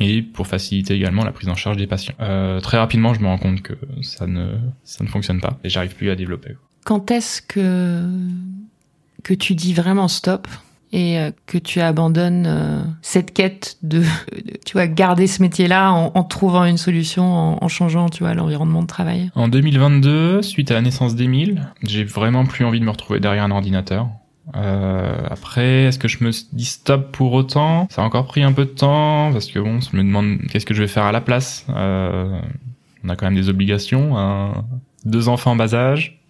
et pour faciliter également la prise en charge des patients. Euh, très rapidement, je me rends compte que ça ne ça ne fonctionne pas et j'arrive plus à développer. Quand est-ce que que tu dis vraiment stop et euh, que tu abandonnes euh, cette quête de, tu vois, garder ce métier-là en, trouvant une solution, en, changeant, tu vois, l'environnement de travail En 2022, suite à la naissance d'Emile, j'ai vraiment plus envie de me retrouver derrière un ordinateur. Euh, après, est-ce que je me dis stop pour autant? Ça a encore pris un peu de temps parce que bon, je me demande qu'est-ce que je vais faire à la place. Euh, on a quand même des obligations, deux enfants en bas âge.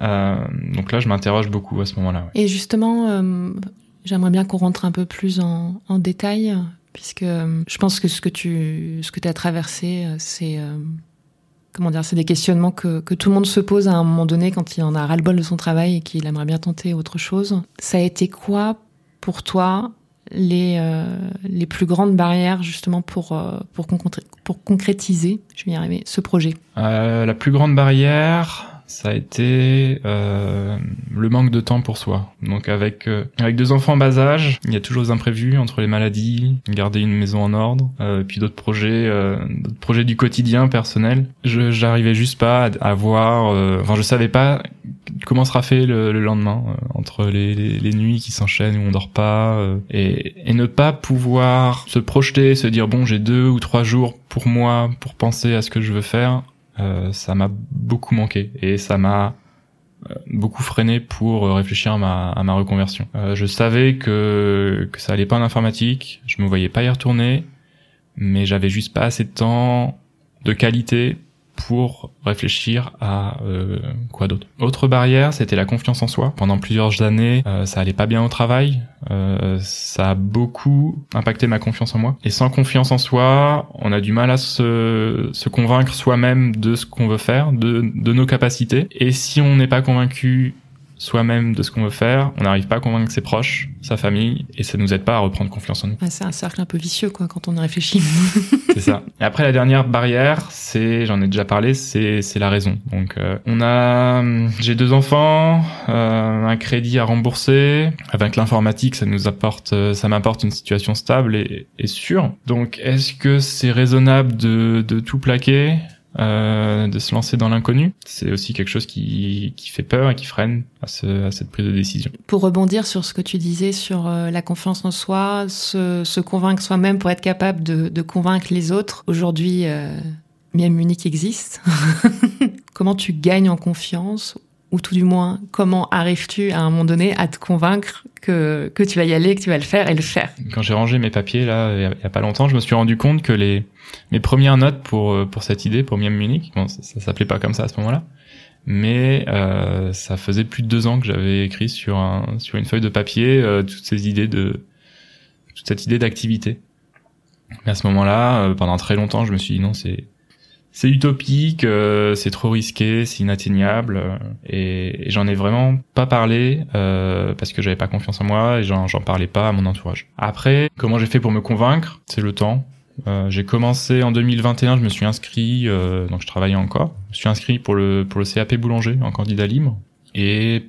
Euh, donc là, je m'interroge beaucoup à ce moment-là. Et justement, euh, j'aimerais bien qu'on rentre un peu plus en, en détail, puisque euh, je pense que ce que tu ce que as traversé, c'est comment dire, c'est des questionnements que, que, tout le monde se pose à un moment donné quand il en a ras-le-bol de son travail et qu'il aimerait bien tenter autre chose. Ça a été quoi pour toi les, les plus grandes barrières justement pour, pour, pour concrétiser, je vais y arriver, ce projet? La plus grande barrière, ça a été euh, le manque de temps pour soi. Donc avec euh, avec deux enfants en bas âge, il y a toujours des imprévus entre les maladies, garder une maison en ordre, euh, puis d'autres projets, euh, d'autres projets du quotidien personnel. Je j'arrivais juste pas à, voir, euh, enfin je savais pas comment sera fait le, le lendemain entre les, les, les, nuits qui s'enchaînent où on dort pas et, et ne pas pouvoir se projeter, se dire bon j'ai deux ou trois jours pour moi pour penser à ce que je veux faire euh, ça m'a beaucoup manqué et ça m'a euh, beaucoup freiné pour euh, réfléchir à ma, reconversion. je savais que, que ça allait pas en informatique, je me voyais pas y retourner, mais j'avais juste pas assez de temps de qualité pour réfléchir à euh, quoi d'autre. Autre barrière, c'était la confiance en soi. Pendant plusieurs années, euh, ça allait pas bien au travail. Euh, ça a beaucoup impacté ma confiance en moi. Et sans confiance en soi, on a du mal à se, convaincre soi-même de ce qu'on veut faire, de nos capacités. Et si on n'est pas convaincu soi-même de ce qu'on veut faire, on n'arrive pas à convaincre ses proches, sa famille, et ça nous aide pas à reprendre confiance en nous. c'est un cercle un peu vicieux, quoi, quand on y réfléchit. c'est ça. Et après, la dernière barrière, c'est, j'en ai déjà parlé, c'est, c'est la raison. Donc, euh, on a, j'ai deux enfants, euh, un crédit à rembourser. Avec l'informatique, ça nous apporte, euh, ça m'apporte une situation stable et, et sûre. Donc, est-ce que c'est raisonnable de, de tout plaquer? Euh, de se lancer dans l'inconnu. C'est aussi quelque chose qui, qui fait peur et qui freine à, ce, à cette prise de décision. Pour rebondir sur ce que tu disais sur euh, la confiance en soi, se, se convaincre soi-même pour être capable de, de convaincre les autres. Aujourd'hui, euh, Miam Munich existe. Comment tu gagnes en confiance ou tout du moins, comment arrives-tu à un moment donné à te convaincre que, que tu vas y aller, que tu vas le faire et le faire? Quand j'ai rangé mes papiers là, il y a pas longtemps, je me suis rendu compte que les mes premières notes pour euh, pour cette idée, pour Miam Munich, bon, ça, ça s'appelait pas comme ça à ce moment-là, mais euh, ça faisait plus de deux ans que j'avais écrit sur un sur une feuille de papier euh, toutes ces idées de toute cette idée d'activité. Mais à ce moment-là, pendant très longtemps, je me suis dit non, c'est c'est utopique, euh, c'est trop risqué, c'est inatteignable, euh, et, j'en ai vraiment pas parlé euh, parce que j'avais pas confiance en moi et j'en parlais pas à mon entourage. Après, comment j'ai fait pour me convaincre? C'est le temps. j'ai commencé en 2021, je me suis inscrit, donc je travaillais encore. Je suis inscrit pour le pour le CAP boulanger en candidat libre, et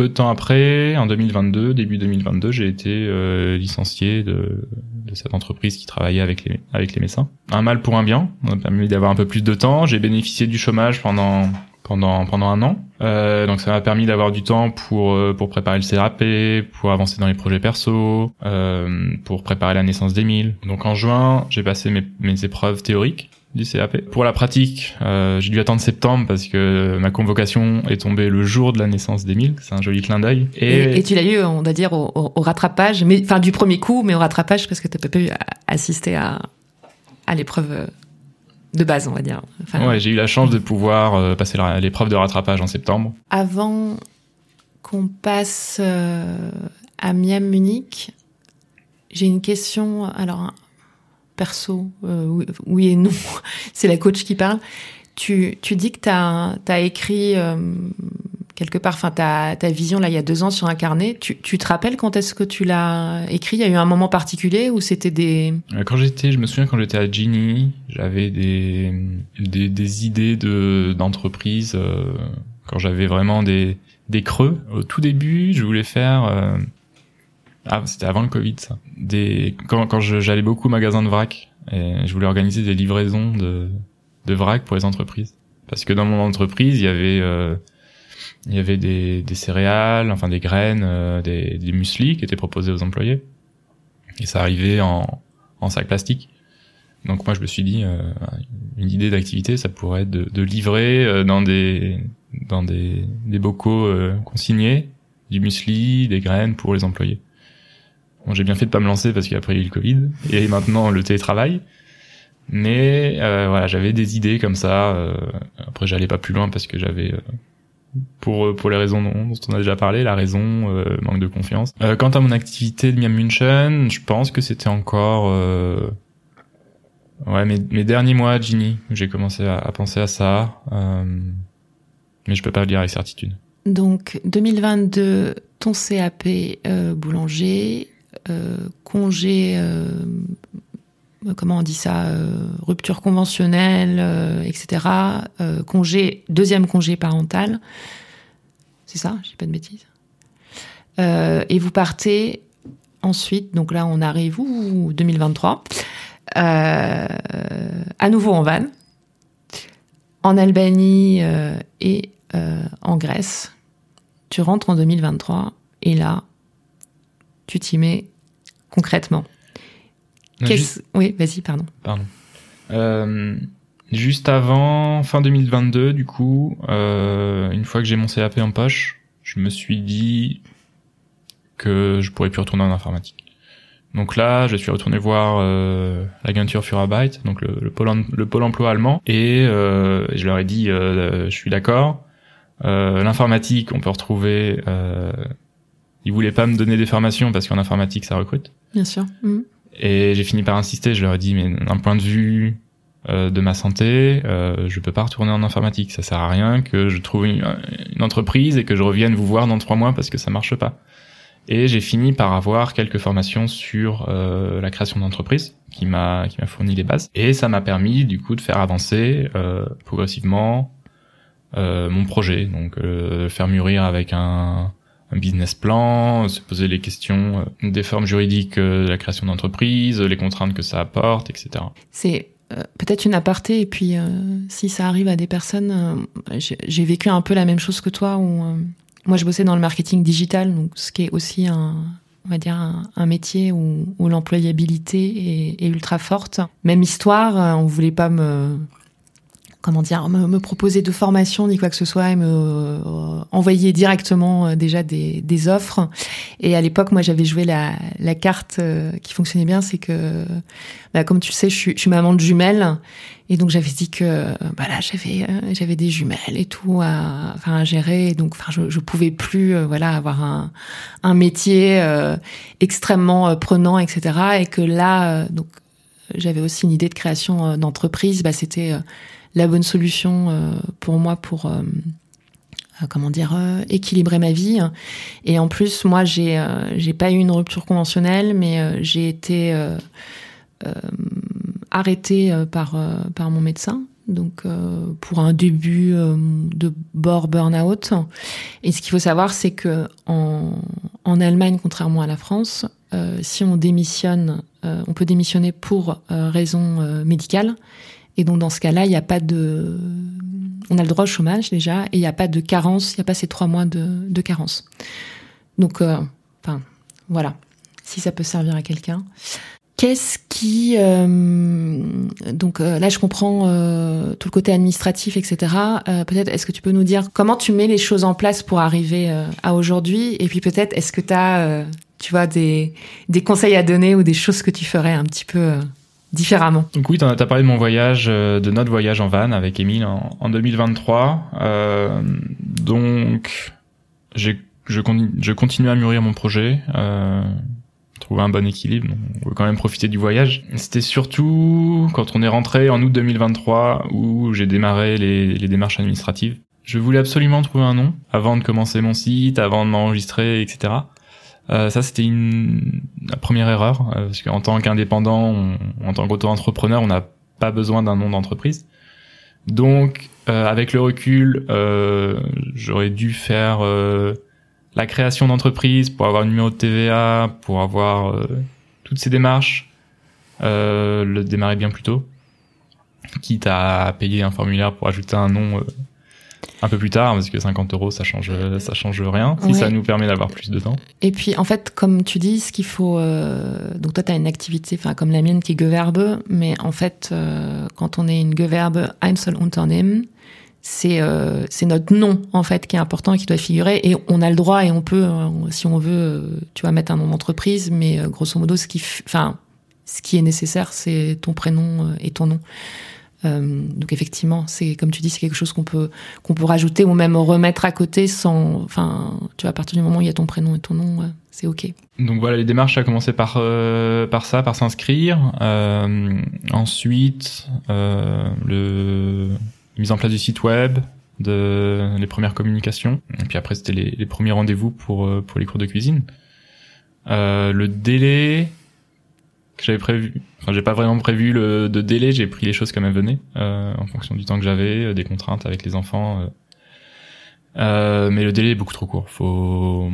peu de temps après, en 2022, début 2022, j'ai été euh, licencié de, de, cette entreprise qui travaillait avec les, avec les médecins. Un mal pour un bien, on m'a permis d'avoir un peu plus de temps. J'ai bénéficié du chômage pendant pendant pendant un an. Euh, donc ça m'a permis d'avoir du temps pour euh, pour préparer le CRP, pour avancer dans les projets perso, euh, pour préparer la naissance d'Emile. Donc en juin, j'ai passé mes, mes épreuves théoriques du CAP. Pour la pratique, euh, j'ai dû attendre septembre parce que ma convocation est tombée le jour de la naissance d'Emile. C'est un joli clin d'œil. Et... Et, tu l'as eu, on va dire, au, au, rattrapage, mais enfin du premier coup, mais au rattrapage parce que tu n'as pas pu assister à, à l'épreuve de base, on va dire. Enfin, ouais, j'ai eu la chance de pouvoir euh, passer l'épreuve de rattrapage en septembre. Avant qu'on passe euh, à Miam Munich, j'ai une question. Alors, perso, euh, oui et non, c'est la coach qui parle. Tu, tu dis que tu as, écrit euh, quelque part, enfin ta, ta vision là il y a deux ans sur un carnet. Tu, tu te rappelles quand est-ce que tu l'as écrit? Il y a eu un moment particulier ou c'était des euh, Quand j'étais, je me souviens quand j'étais à Genie, j'avais des, des, idées de d'entreprise quand j'avais vraiment des des creux. Au tout début, je voulais faire ah, c'était avant le Covid, ça. Des quand quand j'allais beaucoup au magasin de vrac et je voulais organiser des livraisons de de vrac pour les entreprises. Parce que dans mon entreprise, il y avait euh, Il y avait des, des céréales, enfin des graines, euh, des, des muesli qui étaient proposés aux employés. Et ça arrivait en, en sac plastique. Donc moi je me suis dit euh, une idée d'activité ça pourrait être de, de livrer euh, dans des dans des, des bocaux euh, consignés du muesli, des graines pour les employés. J'ai bien fait de pas me lancer parce qu'après il y a eu le Covid et maintenant le télétravail. Mais euh, voilà, j'avais des idées comme ça. Euh, après, j'allais pas plus loin parce que j'avais, euh, pour pour les raisons dont, on a déjà parlé, la raison, euh, manque de confiance. Euh, quant à mon activité de Miam München, je pense que c'était encore ouais mes, mes derniers mois à Ginny où j'ai commencé à, à, penser à ça. mais je peux pas le dire avec certitude. Donc 2022, ton CAP boulanger, congé euh, comment on dit ça, euh, rupture conventionnelle, euh, etc. Euh, congé, deuxième congé parental. C'est ça, j'ai pas de bêtises. Euh, et vous partez ensuite, donc là on arrive où 2023, à nouveau en van, en Albanie et en Grèce. Tu rentres en 2023 et là, tu t'y mets concrètement. Juste... Oui, vas-y, pardon. Pardon. Euh, juste avant, fin 2022, du coup, euh, une fois que j'ai mon CAP en poche, je me suis dit que je pourrais plus retourner en informatique. Donc là, je suis retourné voir euh, l'agenture Furabyte, donc le, le, pôle, le pôle emploi allemand, et euh, je leur ai dit, je suis d'accord. L'informatique, on peut retrouver. Ils voulaient pas me donner des formations parce qu'en informatique, ça recrute. Bien sûr. Mmh. Et j'ai fini par insister. Je leur ai dit, mais d'un point de vue euh, de ma santé, euh, je peux pas retourner en informatique. Ça sert à rien que je trouve une, une, entreprise et que je revienne vous voir dans trois mois parce que ça marche pas. Et j'ai fini par avoir quelques formations sur euh, la création d'entreprise qui m'a qui m'a fourni les bases. Et ça m'a permis du coup de faire avancer euh, progressivement euh, mon projet. Donc euh, faire mûrir avec un un business plan, se poser les questions euh, des formes juridiques de la création d'entreprise, les contraintes que ça apporte, etc. C'est euh, peut-être une aparté, et puis euh, si ça arrive à des personnes, euh, j'ai vécu un peu la même chose que toi, où euh, moi je bossais dans le marketing digital, donc ce qui est aussi un, on va dire un, métier où, où l'employabilité est, est, ultra forte. Même histoire, on voulait pas me comment dire, me, me, proposer de formation ni quoi que ce soit et me euh, envoyer directement euh, déjà des, des, offres. Et à l'époque, moi, j'avais joué la, la carte euh, qui fonctionnait bien, c'est que, bah, comme tu sais, je suis, je suis maman de jumelles. Et donc j'avais dit que bah là j'avais euh, j'avais des jumelles et tout à enfin à gérer donc enfin je je pouvais plus euh, voilà avoir un un métier euh, extrêmement prenant etc et que là donc j'avais aussi une idée de création d'entreprise bah c'était la bonne solution euh, pour moi pour euh, euh, comment dire équilibrer ma vie et en plus moi j'ai j'ai pas eu une rupture conventionnelle mais j'ai été arrêtée par par mon médecin donc euh, pour un début euh, de bord burn-out. Et ce qu'il faut savoir, c'est que en, en, Allemagne, contrairement à la France, euh, si on démissionne, on peut démissionner pour raison médicale. Et donc dans ce cas-là, il n'y a pas de, on a le droit au chômage déjà, et il n'y a pas de carence, il n'y a pas ces trois mois de, carence. Donc, enfin, voilà, si ça peut servir à quelqu'un. Qu'est-ce qui euh, donc euh, là je comprends euh, tout le côté administratif etc. Euh, peut-être est-ce que tu peux nous dire comment tu mets les choses en place pour arriver euh, à aujourd'hui? Et puis peut-être est-ce que tu as tu vois des des conseils à donner ou des choses que tu ferais un petit peu différemment. Donc oui, tu as parlé de mon voyage, de notre voyage en van avec Émile en, en 2023. donc j'ai je, je continue à mûrir mon projet trouver un bon équilibre. on veut quand même profiter du voyage. C'était surtout quand on est rentré en août 2023 où j'ai démarré les, les, démarches administratives. Je voulais absolument trouver un nom avant de commencer mon site, avant de m'enregistrer, etc. Euh, ça, c'était une la première erreur euh, parce qu'en tant qu'indépendant, en tant qu'auto-entrepreneur, on n'a pas besoin d'un nom d'entreprise. Donc, euh, avec le recul, j'aurais dû faire la création d'entreprise, pour avoir un numéro de TVA, pour avoir toutes ces démarches, le démarrer bien plus tôt, quitte à payer un formulaire pour ajouter un nom un peu plus tard, parce que 50 euros, ça change, ça change rien, si ça nous permet d'avoir plus de temps. Et puis, en fait, comme tu dis, ce qu'il faut, euh, donc toi, tu as une activité, enfin, comme la mienne qui est Gewerbe, mais en fait, euh, quand on est une Gewerbe Einzelunternehmen, c'est euh, c'est notre nom en fait qui est important et qui doit figurer et on a le droit et on peut euh, si on veut euh, tu vas mettre un nom d'entreprise mais grosso modo ce qui enfin ce qui est nécessaire c'est ton prénom et ton nom euh, donc effectivement, c'est comme tu dis, c'est quelque chose qu'on peut qu'on peut rajouter ou même remettre à côté sans, enfin, tu vois, à partir du moment où il y a ton prénom et ton nom, c'est ok. Donc voilà, les démarches a commencé par euh, par ça, par s'inscrire. Euh, ensuite, le mise en place du site web, de les premières communications. Et puis après, c'était les, les, premiers rendez-vous pour pour les cours de cuisine. le délai, j'avais prévu. Enfin, j'ai pas vraiment prévu le de délai. J'ai pris les choses comme elles venaient, euh, en fonction du temps que j'avais, euh, des contraintes avec les enfants. Euh. euh, mais le délai est beaucoup trop court. Faut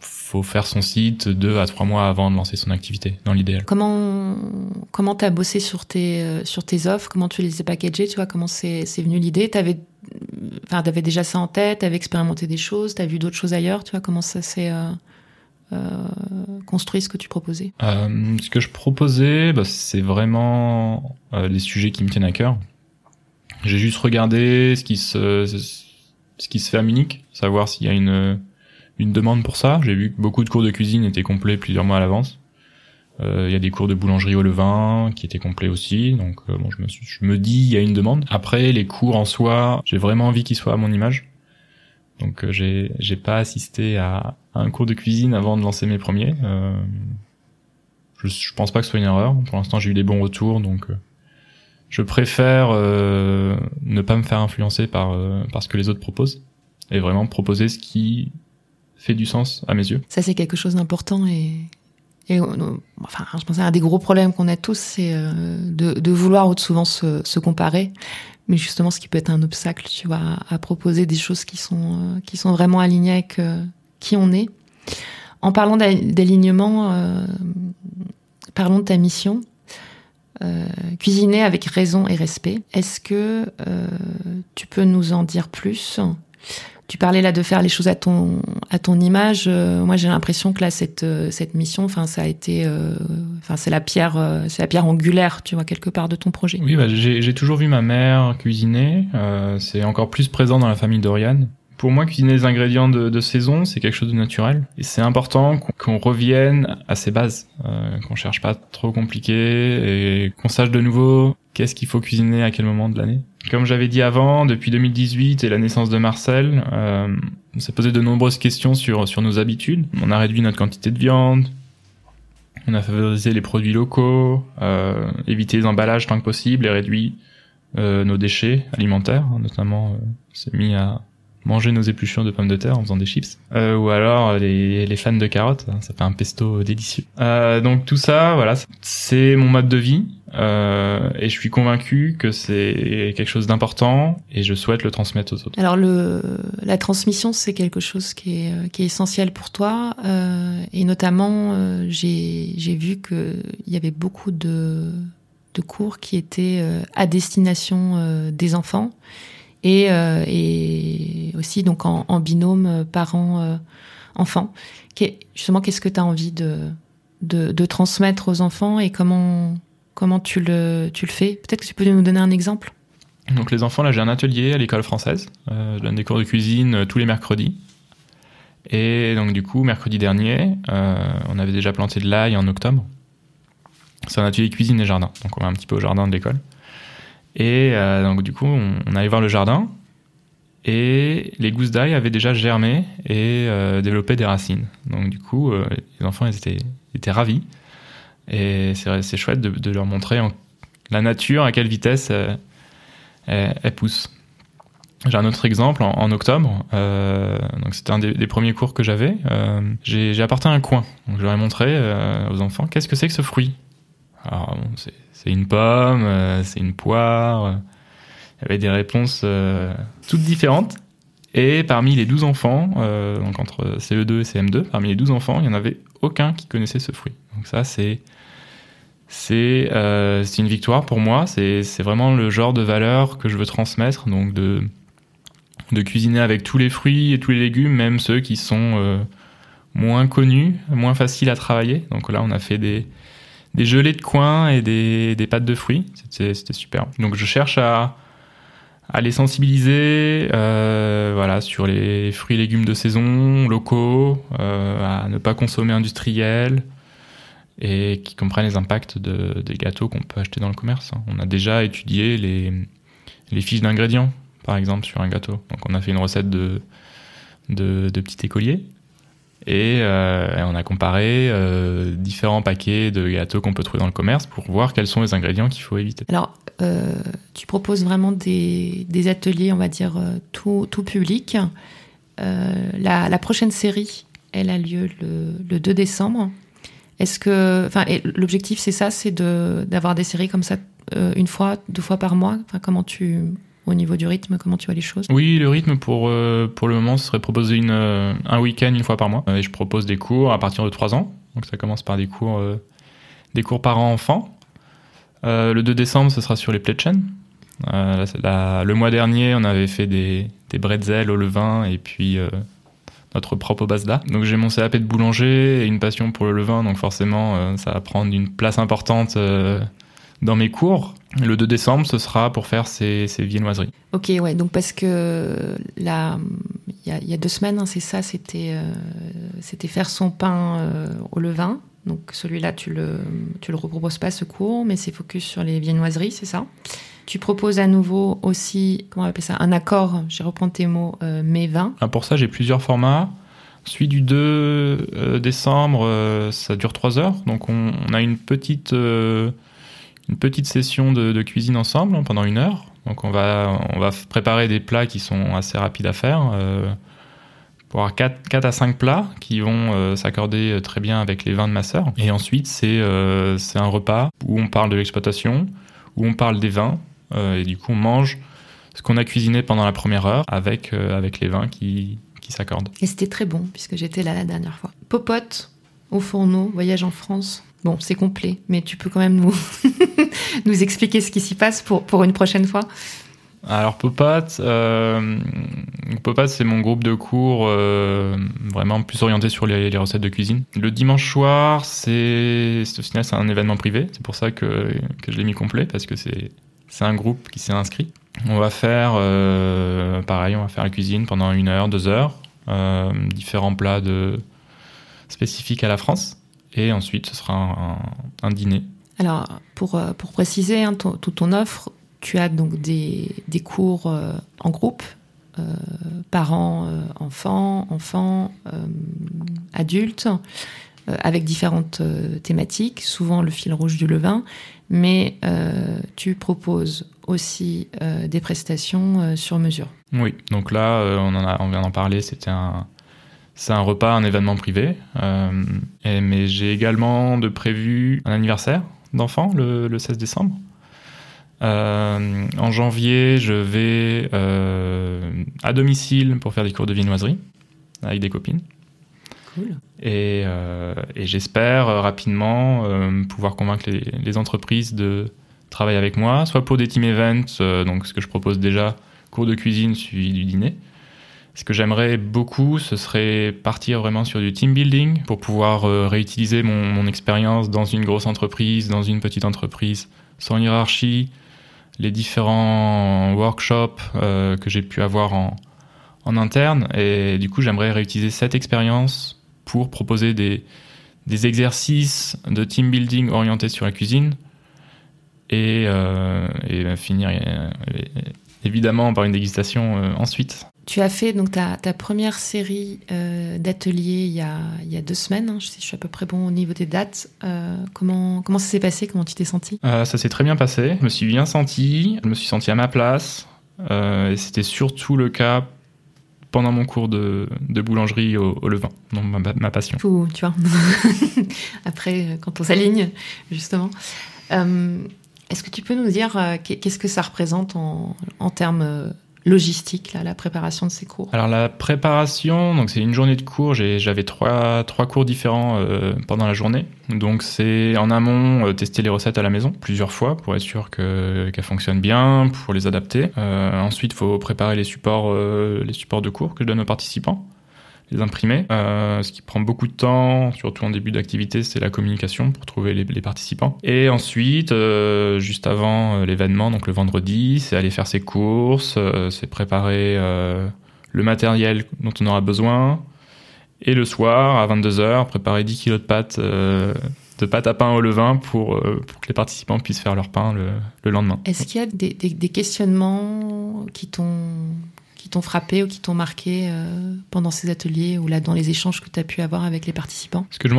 faut faire son site deux à trois mois avant de lancer son activité, dans l'idéal. Comment comment t'as bossé sur tes euh, sur tes offres? Comment tu les as packagées Tu vois? Comment c'est c'est venu l'idée? T'avais enfin t'avais déjà ça en tête T'avais expérimenté des choses T'as vu d'autres choses ailleurs Tu vois? Comment ça s'est euh, construit ce que tu proposais? Euh, Ce que je proposais, bah, c'est vraiment euh, les sujets qui me tiennent à cœur. J'ai juste regardé ce qui se ce qui se fait à Munich, savoir s'il y a une une demande pour ça. J'ai vu que beaucoup de cours de cuisine étaient complets plusieurs mois à l'avance. Il y a des cours de boulangerie au levain qui étaient complets aussi, donc bon, je me suis, je me dis il y a une demande. Après les cours en soi, j'ai vraiment envie qu'ils soient à mon image. Donc euh, j'ai j'ai pas assisté à, un cours de cuisine avant de lancer mes premiers. Euh, je, je pense pas que ce soit une erreur. Pour l'instant, j'ai eu des bons retours, donc euh, je préfère ne pas me faire influencer par par ce que les autres proposent et vraiment proposer ce qui fait du sens à mes yeux. Ça c'est quelque chose d'important et et enfin, je pense un des gros problèmes qu'on a tous, c'est de, de, vouloir souvent se, se comparer mais justement ce qui peut être un obstacle, tu vois, à, proposer des choses qui sont euh, qui sont vraiment alignées avec euh, qui on est. En parlant d'alignement, euh, parlons de ta mission. cuisiner avec raison et respect. Est-ce que tu peux nous en dire plus? Tu parlais là de faire les choses à ton à ton image. Euh, moi, j'ai l'impression que là cette euh, cette mission, enfin, ça a été, euh, enfin, c'est la pierre, c'est la pierre angulaire, tu vois, quelque part de ton projet. Oui, bah, j'ai toujours vu ma mère cuisiner. c'est encore plus présent dans la famille d'Oriane. Pour moi, cuisiner les ingrédients de, de saison, c'est quelque chose de naturel. Et c'est important qu'on revienne à ses bases, euh, qu'on cherche pas trop compliqué et qu'on sache de nouveau qu'est-ce qu'il faut cuisiner à quel moment de l'année. Comme j'avais dit avant, depuis 2018 et la naissance de Marcel, euh, on s'est posé de nombreuses questions sur, sur nos habitudes. On a réduit notre quantité de viande, on a favorisé les produits locaux, euh, évité les emballages tant que possible et réduit euh, nos déchets alimentaires, notamment euh, s'est mis à manger nos épluchures de pommes de terre en faisant des chips. Euh, ou alors les, les fans de carottes, hein, ça fait un pesto délicieux. Euh, donc tout ça, voilà, c'est mon mode de vie. Euh, et je suis convaincu que c'est quelque chose d'important et je souhaite le transmettre aux autres. Alors la transmission, c'est quelque chose qui est, euh, essentiel pour toi euh, et notamment j'ai vu qu'il y avait beaucoup de, cours qui étaient à destination des enfants et, aussi donc en, binôme parents-enfants. Justement, qu'est-ce que tu as envie de, de, transmettre aux enfants et comment, comment tu, le, fais? Peut-être que tu peux nous donner un exemple donc les enfants, là j'ai un atelier à l'école française, euh, je donne des cours de cuisine tous les mercredis. Et donc du coup, mercredi dernier, euh, on avait déjà planté de l'ail en octobre. C'est un atelier cuisine et jardin, donc on va un petit peu au jardin de l'école. Et euh, donc du coup, on, allait voir le jardin et les gousses d'ail avaient déjà germé et euh, développé des racines. Donc du coup, euh, les enfants ils étaient ravis et c'est chouette de, leur montrer la nature à quelle vitesse elle, elle pousse. J'ai un autre exemple en, octobre. Euh, c'était un des, premiers cours que j'avais. Euh, J'ai apporté un coin. Donc je leur ai montré euh, aux enfants qu'est-ce que c'est que ce fruit? C'est une pomme, euh, c'est une poire. Il y avait des réponses euh, toutes différentes. Et parmi les 12 enfants, euh, donc entre CE2 et CM2, parmi les 12 enfants, il n'y en avait aucun qui connaissait ce fruit. Donc ça, c'est c'est euh, une victoire pour moi. C'est vraiment le genre de valeur que je veux transmettre, donc de de cuisiner avec tous les fruits et tous les légumes, même ceux qui sont moins connus, moins faciles à travailler. Donc là, on a fait des, gelées de coin et des, des pâtes de fruits. C'était super. Donc je cherche à, à les sensibiliser euh, voilà, sur les fruits et légumes de saison, locaux, euh, à ne pas consommer industriel et qui comprennent les impacts de, des gâteaux qu'on peut acheter dans le commerce. On a déjà étudié les, fiches d'ingrédients, par exemple, sur un gâteau. Donc on a fait une recette de, de, de petit écolier euh, et, on a comparé euh, différents paquets de gâteaux qu'on peut trouver dans le commerce pour voir quels sont les ingrédients qu'il faut éviter. Alors, euh, tu proposes vraiment des, ateliers, on va dire, tout, tout public. La, la, prochaine série, elle a lieu le, le 2 décembre. Est-ce que, enfin, l'objectif c'est ça, c'est d'avoir des séries comme ça une fois, deux fois par mois? Enfin, comment tu au niveau du rythme Comment tu vois les choses? Oui, le rythme pour, euh, pour le moment ce serait proposer une, euh, un week-end une fois par mois. Et je propose des cours à partir de 3 ans. Donc ça commence par des cours, euh, des cours parents-enfants. le 2 décembre, ce sera sur les Pletchen. le mois dernier, on avait fait des, des bretzels au levain et puis notre propre basda. Donc j'ai mon CAP de boulanger et une passion pour le levain, donc forcément ça va prendre une place importante dans mes cours. Le 2 décembre, ce sera pour faire ces, viennoiseries. Ok, ouais, donc parce que là, il y, a deux semaines, hein, c'est ça, c'était euh, c'était faire son pain euh, au levain. Donc celui-là, tu le, tu le reproposes pas ce cours, mais c'est focus sur les viennoiseries, c'est ça? Tu proposes à nouveau aussi, comment on appelle ça, un accord, je reprends tes mots, euh, mais 20. Ah, pour ça, j'ai plusieurs formats. Celui du 2 décembre, ça dure 3 heures. Donc on, a une petite une petite session de, cuisine ensemble hein, pendant une heure. Donc on va, on va préparer des plats qui sont assez rapides à faire. Euh, pour avoir 4, 4, à 5 plats qui vont euh, s'accorder très bien avec les vins de ma sœur. Et ensuite, c'est euh, un repas où on parle de l'exploitation, où on parle des vins, et du coup, on mange ce qu'on a cuisiné pendant la première heure avec, avec les vins qui, qui s'accordent. Et c'était très bon, puisque j'étais là la dernière fois. Popote au fourneau, voyage en France. Bon, c'est complet, mais tu peux quand même nous, nous expliquer ce qui s'y passe pour, pour une prochaine fois alors Popat, euh, c'est mon groupe de cours euh, vraiment plus orienté sur les, recettes de cuisine. Le dimanche soir, c'est au final c'est un événement privé, c'est pour ça que, que je l'ai mis complet parce que c'est c'est un groupe qui s'est inscrit. On va faire euh, pareil, on va faire la cuisine pendant une heure, deux heures, euh, différents plats de spécifiques à la France et ensuite ce sera un, dîner. Alors, pour, euh, pour préciser hein, toute ton offre, tu as donc des, cours en groupe, parents, enfants, enfants, adultes, avec différentes thématiques, souvent le fil rouge du levain, mais tu proposes aussi des prestations sur mesure. Oui, donc là, on, vient d'en parler, c'était un, c'est un repas, un événement privé. Euh, mais j'ai également de prévu un anniversaire d'enfant le, 16 décembre. Euh, en janvier, je vais euh, à domicile pour faire des cours de viennoiserie avec des copines. Cool. Et, j'espère rapidement pouvoir convaincre les, entreprises de travailler avec moi, soit pour des team events, donc ce que je propose déjà, cours de cuisine suivi du dîner, ce que j'aimerais beaucoup, ce serait partir vraiment sur du team building pour pouvoir euh, réutiliser mon, expérience dans une grosse entreprise, dans une petite entreprise, sans hiérarchie, les différents workshops euh, que j'ai pu avoir en, interne. Et du coup, j'aimerais réutiliser cette expérience pour proposer des, des, exercices de team building orientés sur la cuisine et, euh, et finir évidemment par une dégustation ensuite. Tu as fait donc ta, ta première série euh, d'ateliers il, y a, il y a deux semaines. Hein. Je, sais, je suis à peu près bon au niveau des dates. Euh, comment, comment ça s'est passé? Comment tu t'es senti euh, Ça s'est très bien passé. Je me suis bien senti. Je me suis senti à ma place. et c'était surtout le cas pendant mon cours de, boulangerie au, levain, ma, passion. Tu vois. Après, quand on s'aligne, justement. Est-ce que tu peux nous dire qu'est-ce que ça représente en, en termes logistique, la préparation de ces cours Alors la préparation, donc c'est une journée de cours. J'avais trois, trois cours différents euh, pendant la journée. Donc c'est en amont euh, tester les recettes à la maison plusieurs fois pour être sûr qu'elles fonctionnent bien, pour les adapter. Euh, ensuite, il faut préparer les supports, les supports de cours que je donne aux participants les imprimer. Euh, ce qui prend beaucoup de temps, surtout en début d'activité, c'est la communication pour trouver les, participants. Et ensuite, euh, juste avant euh, l'événement, donc le vendredi, c'est aller faire ses courses, c'est préparer le matériel dont on aura besoin. Et le soir, à 22h, préparer 10 kilos de pâtes de pâte à pain au levain pour, que les participants puissent faire leur pain le, lendemain. Est-ce qu'il y a des questionnements qui t'ont t'ont frappé ou qui t'ont marqué euh, pendant ces ateliers ou là dans les échanges que tu as pu avoir avec les participants? Ce que, je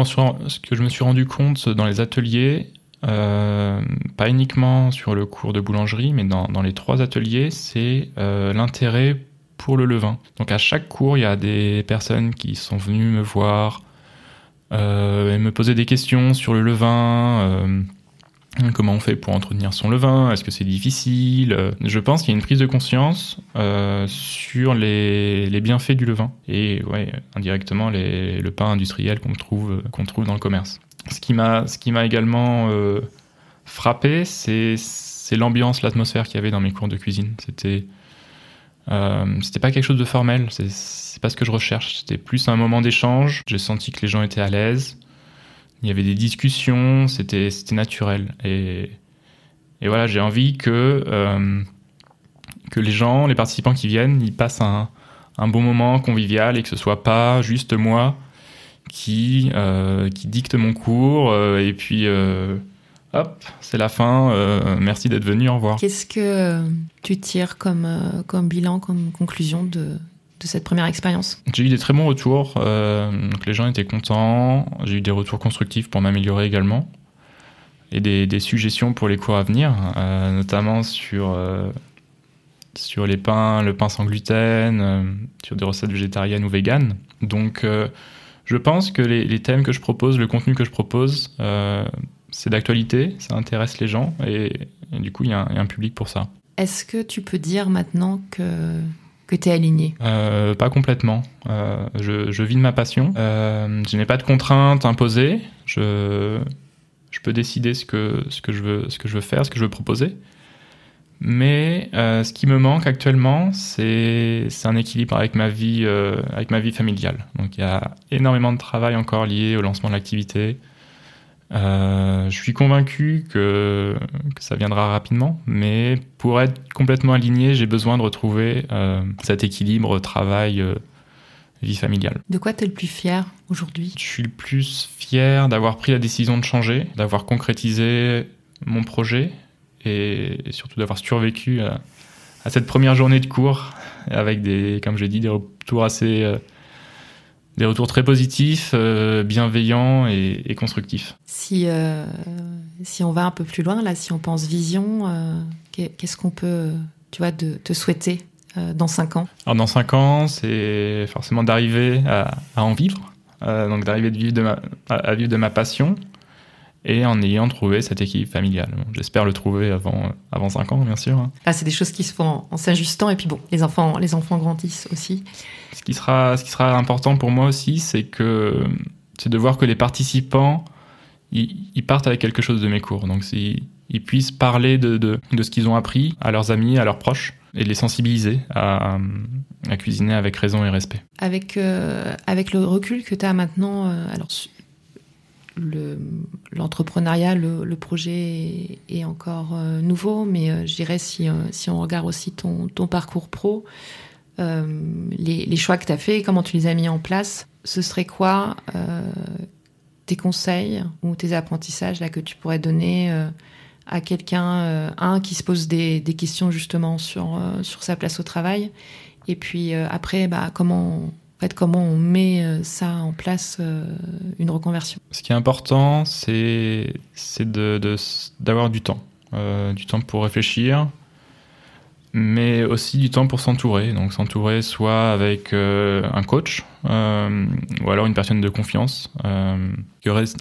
me suis rendu compte dans les ateliers, euh, pas uniquement sur le cours de boulangerie, mais dans, dans les trois ateliers, c'est euh, l'intérêt pour le levain. Donc à chaque cours, il y a des personnes qui sont venues me voir et me poser des questions sur le levain Comment on fait pour entretenir son levain? Est-ce que c'est difficile? Je pense qu'il y a une prise de conscience euh, sur les, bienfaits du levain et indirectement les, le pain industriel qu'on trouve, trouve dans le commerce. Ce qui m'a, également euh, frappé, c'est, l'ambiance, l'atmosphère qu'il y avait dans mes cours de cuisine. C'était, euh, pas quelque chose de formel, c'est, c'est pas ce que je recherche. C'était plus un moment d'échange. J'ai senti que les gens étaient à l'aise il y avait des discussions, c'était naturel. Et, et voilà, j'ai envie que, euh, que les gens, les participants qui viennent, ils passent un, un bon moment convivial et que ce soit pas juste moi qui, euh, qui dicte mon cours euh, et puis hop, c'est la fin, merci d'être venu, au revoir. Qu'est-ce que tu tires comme, comme bilan, comme conclusion de, de cette première expérience J'ai eu des très bons retours. Euh, donc les gens étaient contents. J'ai eu des retours constructifs pour m'améliorer également. Et des, suggestions pour les cours à venir, euh, notamment sur, euh, sur les pains, le pain sans gluten, sur des recettes végétariennes ou véganes. Donc je pense que les, thèmes que je propose, le contenu que je propose, c'est d'actualité, ça intéresse les gens et, du coup il y, a un public pour ça. Est-ce que tu peux dire maintenant que que tu es aligné? Euh, Pas complètement. Euh, je, vis de ma passion. Euh, je n'ai pas de contraintes imposées. Je, je peux décider ce que, ce, que je veux, ce que je veux faire, ce que je veux proposer. Mais ce qui me manque actuellement, c'est un équilibre avec ma vie, avec ma vie familiale. Donc il y a énormément de travail encore lié au lancement de l'activité, euh, je suis convaincu que, que, ça viendra rapidement, mais pour être complètement aligné, j'ai besoin de retrouver euh, cet équilibre travail euh, familiale. De quoi tu es le plus fier aujourd'hui? Je suis le plus fier d'avoir pris la décision de changer, d'avoir concrétisé mon projet et, surtout d'avoir survécu à, à, cette première journée de cours avec des, comme j'ai dit, des retours assez des retours très positifs, euh, bienveillants et, constructifs. Si, euh, si on va un peu plus loin, là, si on pense vision, euh, qu'est-ce qu'on peut, tu vois, de, te souhaiter dans 5 ans? Alors dans 5 ans, c'est forcément d'arriver à, en vivre, donc d'arriver vivre de à vivre de ma passion, et en ayant trouvé cette équipe familiale. J'espère le trouver avant, avant 5 ans, bien sûr. Ah, c'est des choses qui se font en, s'ajustant, et puis bon, les enfants, les enfants grandissent aussi. Ce qui sera, ce qui sera important pour moi aussi, c'est que c'est de voir que les participants, ils, partent avec quelque chose de mes cours. Donc, ils puissent parler de, de, de ce qu'ils ont appris à leurs amis, à leurs proches, et les sensibiliser à, à cuisiner avec raison et respect. Avec, euh, avec le recul que tu as maintenant, euh, alors l'entrepreneuriat, le, projet est, encore euh, nouveau, mais euh, je dirais si, euh, on regarde aussi ton, parcours pro, les, les, choix que tu as faits, comment tu les as mis en place, ce serait quoi tes conseils ou tes apprentissages là, que tu pourrais donner à quelqu'un, un, qui se pose des, questions justement sur, sur sa place au travail, et puis après, bah, comment en fait, comment on met euh, ça en place, euh, une reconversion Ce qui est important, c'est d'avoir du temps. Euh, du temps pour réfléchir, mais aussi du temps pour s'entourer. Donc s'entourer soit avec un coach ou alors une personne de confiance.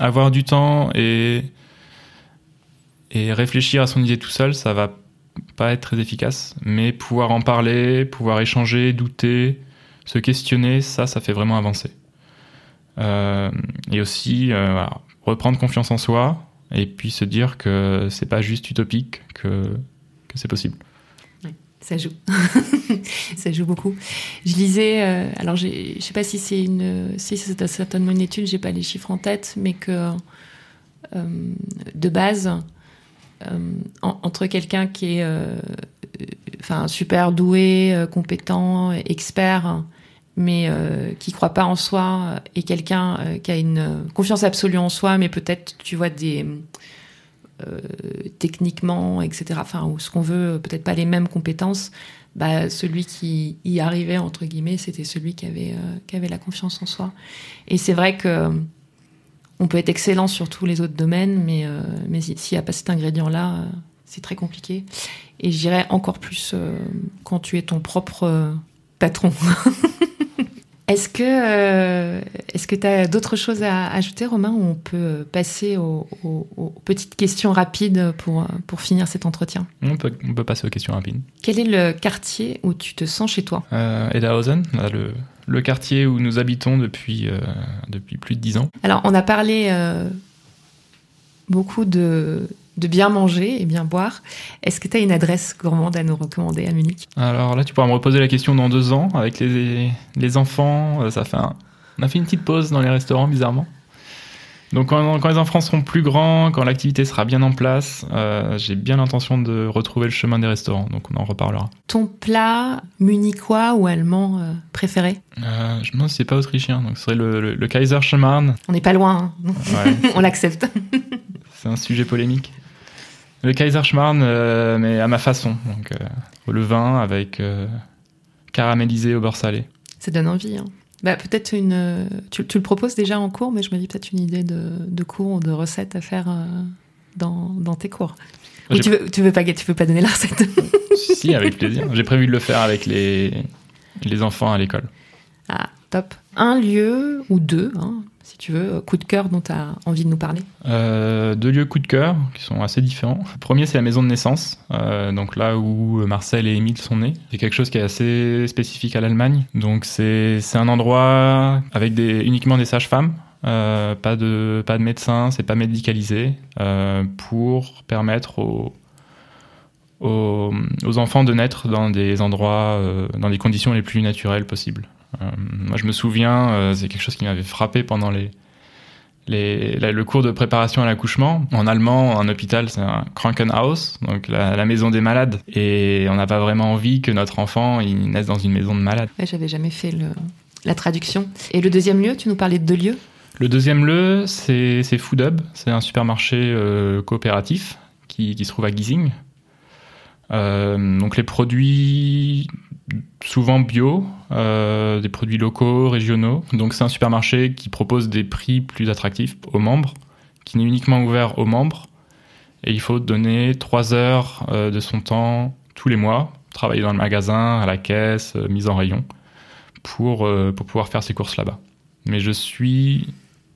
avoir du temps et, et réfléchir à son idée tout seul, ça va pas être très efficace, mais pouvoir en parler, pouvoir échanger, douter, se questionner, ça, ça fait vraiment avancer. Euh, et aussi euh, reprendre confiance en soi et puis se dire que c'est pas juste utopique, que, que c'est possible. ça joue, ça joue beaucoup. Je lisais, euh, alors je sais pas si c'est une, si c'est certainement une étude, j'ai pas les chiffres en tête, mais que de base, entre quelqu'un qui est enfin super doué, compétent, expert mais euh, qui croit pas en soi et quelqu'un euh, qui a une confiance absolue en soi, mais peut-être tu vois des euh, techniquement, etc. Enfin, ou ce qu'on veut, peut-être pas les mêmes compétences. Bah, celui qui y arrivait entre guillemets, c'était celui qui avait qui avait la confiance en soi. Et c'est vrai que on peut être excellent sur tous les autres domaines, mais mais s'il n'y a pas cet ingrédient-là, c'est très compliqué. Et je dirais encore plus quand tu es ton propre patron. Est-ce que euh, est-ce que tu as d'autres choses à ajouter, Romain, ou on peut passer aux, petites questions rapides pour, pour finir cet entretien? On peut, on peut, passer aux questions rapides. Quel est le quartier où tu te sens chez toi? Euh, Edahausen, le, le, quartier où nous habitons depuis, euh, depuis plus de dix ans. Alors, on a parlé euh, beaucoup de, de bien manger et bien boire. Est-ce que tu as une adresse gourmande à nous recommander à Munich? Alors là, tu pourras me reposer la question dans deux ans avec les, les enfants. Euh, ça fait On a fait une petite pause dans les restaurants, bizarrement. Donc quand, quand les enfants seront plus grands, quand l'activité sera bien en place, euh, j'ai bien l'intention de retrouver le chemin des restaurants. Donc on en reparlera. Ton plat munichois ou allemand euh, préféré? Euh, Je ne sais pas autrichien, donc ce serait le, le, Kaiser. On n'est pas loin, hein. on l'accepte. C'est un sujet polémique. Le Kaiserschmarrn, euh, mais à ma façon. Donc, euh, le vin avec euh, caramélisé au beurre salé. Ça donne envie. Hein. Bah, peut-être une. Tu, le proposes déjà en cours, mais je me dis peut-être une idée de, de cours ou de recette à faire dans, dans, tes cours. Ou tu veux, tu veux pas, tu veux pas donner la recette? Si, avec plaisir. J'ai prévu de le faire avec les, les enfants à l'école. Ah, top. Un lieu ou deux, hein, si tu veux, euh, coup de cœur dont tu as envie de nous parler? Euh, Deux lieux coup de cœur qui sont assez différents. Le premier, c'est la maison de naissance, euh, donc là où Marcel et Émile sont nés. C'est quelque chose qui est assez spécifique à l'Allemagne. Donc c'est un endroit avec des, uniquement des sages-femmes. pas de pas de médecins, c'est pas médicalisé pour permettre aux, aux, aux, enfants de naître dans des endroits, dans des conditions les plus naturelles possibles. Euh, moi, je me souviens, euh, c'est quelque chose qui m'avait frappé pendant les, les, le cours de préparation à l'accouchement. En allemand, un hôpital, c'est un Krankenhaus, donc la, maison des malades. Et on n'a pas vraiment envie que notre enfant il naisse dans une maison de malades. J'avais jamais fait le, la traduction. Et le deuxième lieu, tu nous parlais de deux lieux? Le deuxième lieu, c'est Food Hub. C'est un supermarché euh, coopératif qui, qui, se trouve à Giesing. Euh, donc les produits souvent bio, euh, des produits locaux, régionaux. Donc c'est un supermarché qui propose des prix plus attractifs aux membres, qui n'est uniquement ouvert aux membres. Et il faut donner trois heures euh, de son temps tous les mois, travailler dans le magasin, à la caisse, euh, mise en rayon, pour, euh, pour pouvoir faire ses courses là-bas. Mais je suis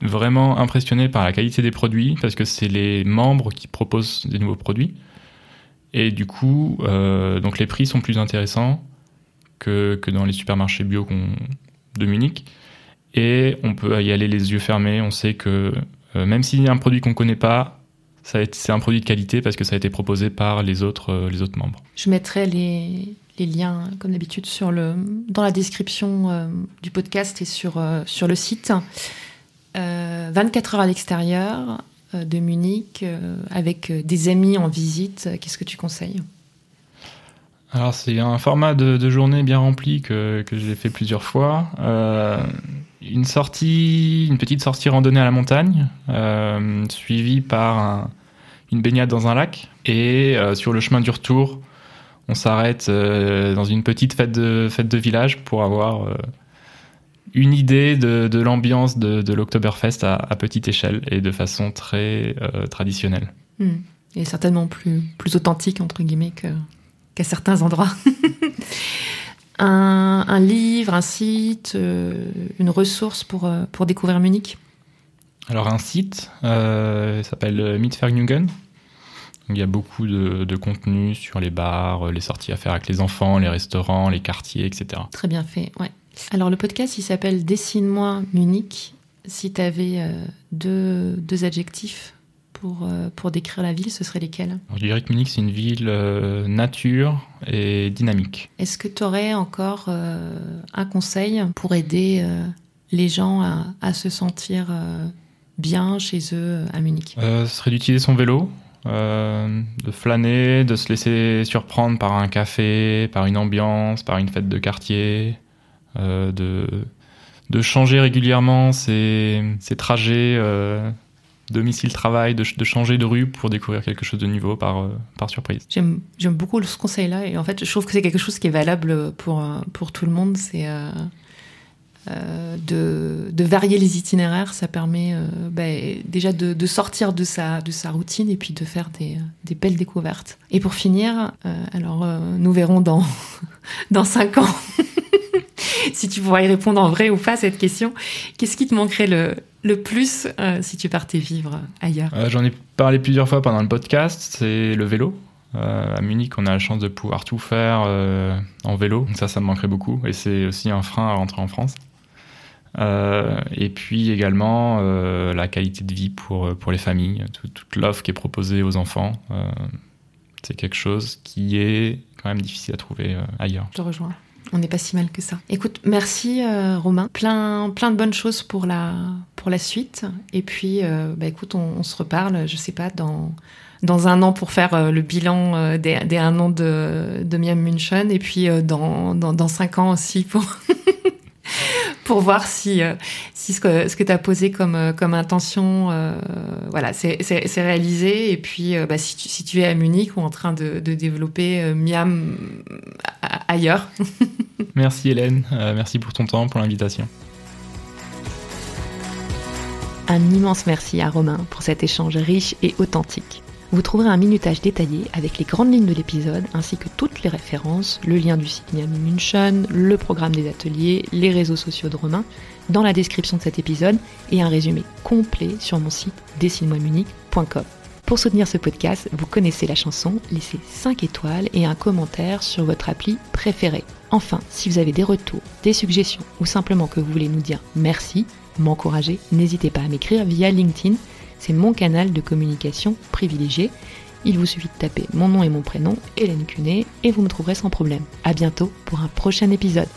vraiment impressionné par la qualité des produits, parce que c'est les membres qui proposent des nouveaux produits. Et du coup, euh, donc les prix sont plus intéressants que, dans les supermarchés bio de Munich. Et on peut y aller les yeux fermés. On sait que euh, même s'il y a un produit qu'on ne connaît pas, c'est un produit de qualité parce que ça a été proposé par les autres, euh, les autres membres. Je mettrai les, liens, comme d'habitude, dans la description du podcast et sur, sur le site. 24 heures à l'extérieur, euh, de Munich euh, avec euh, des amis en visite Qu'est-ce que tu conseilles? Alors c'est un format de, journée bien rempli que, que j'ai fait plusieurs fois. une sortie, une petite sortie randonnée à la montagne, suivie par une baignade dans un lac. Et sur le chemin du retour, on s'arrête dans une petite fête de, fête de village pour avoir une idée de, l'ambiance de, l'Oktoberfest à, petite échelle et de façon très euh, traditionnelle. Hmm. Et certainement plus, plus authentique, entre guillemets, qu'à certains endroits. un, livre, un site, euh, une ressource pour, euh, pour découvrir Munich? Alors un site, s'appelle Mietvergnügen. Il y a beaucoup de, de contenu sur les bars, les sorties à faire avec les enfants, les restaurants, les quartiers, etc. Très bien fait, ouais. Alors le podcast, il s'appelle Dessine-moi Munich. Si tu avais deux, deux adjectifs pour, euh, pour décrire la ville, ce serait lesquels Je dirais que Munich, c'est une ville euh, nature et dynamique. Est-ce que tu aurais encore euh, un conseil pour aider les gens à, à se sentir bien chez eux à Munich? Ce serait d'utiliser son vélo, de flâner, de se laisser surprendre par un café, par une ambiance, par une fête de quartier, de, de changer régulièrement ses, ses trajets domicile-travail, de, de, changer de rue pour découvrir quelque chose de nouveau par, euh, par surprise. J'aime beaucoup ce conseil-là et en fait je trouve que c'est quelque chose qui est valable pour, euh, pour tout le monde. C'est euh, euh, de, de, varier les itinéraires, ça permet euh, bah, déjà de, sortir de sa, de sa routine et puis de faire des, des belles découvertes. Et pour finir, euh, alors nous verrons dans, dans cinq ans si tu pourras y répondre en vrai ou pas à cette question. Qu'est-ce qui te manquerait le, le plus euh, si tu partais vivre ailleurs? Euh, J'en ai parlé plusieurs fois pendant le podcast, c'est le vélo. Euh, à Munich, on a la chance de pouvoir tout faire en vélo, donc ça, ça me manquerait beaucoup, et c'est aussi un frein à rentrer en France. et puis également la qualité de vie pour, pour les familles, toute l'offre qui est proposée aux enfants, c'est quelque chose qui est quand même difficile à trouver ailleurs. Je te rejoins. On n'est pas si mal que ça. Écoute, merci euh, Romain. Plein, plein de bonnes choses pour la, pour la suite. Et puis, euh, bah, écoute, on, se reparle, je sais pas, dans, dans un an pour faire euh, le bilan des, des, un an de, de Miam München. Et puis dans, dans, dans cinq ans aussi pour. pour voir si, euh, si ce que, ce que tu as posé comme, euh, comme intention, euh, voilà, c'est réalisé. Et puis, bah, si, tu, si tu es à Munich ou en train de, de développer Miam ailleurs. merci Hélène, merci pour ton temps, pour l'invitation. Un immense merci à Romain pour cet échange riche et authentique. Vous trouverez un minutage détaillé avec les grandes lignes de l'épisode ainsi que toutes les références, le lien du site Miami le programme des ateliers, les réseaux sociaux de Romain dans la description de cet épisode et un résumé complet sur mon site dessine-moi-munich.com. Pour soutenir ce podcast, vous connaissez la chanson, laissez 5 étoiles et un commentaire sur votre appli préférée. Enfin, si vous avez des retours, des suggestions ou simplement que vous voulez nous dire merci, m'encourager, n'hésitez pas à m'écrire via LinkedIn c'est mon canal de communication privilégié. Il vous suffit de taper mon nom et mon prénom, Hélène Cunet, et vous me trouverez sans problème. À bientôt pour un prochain épisode.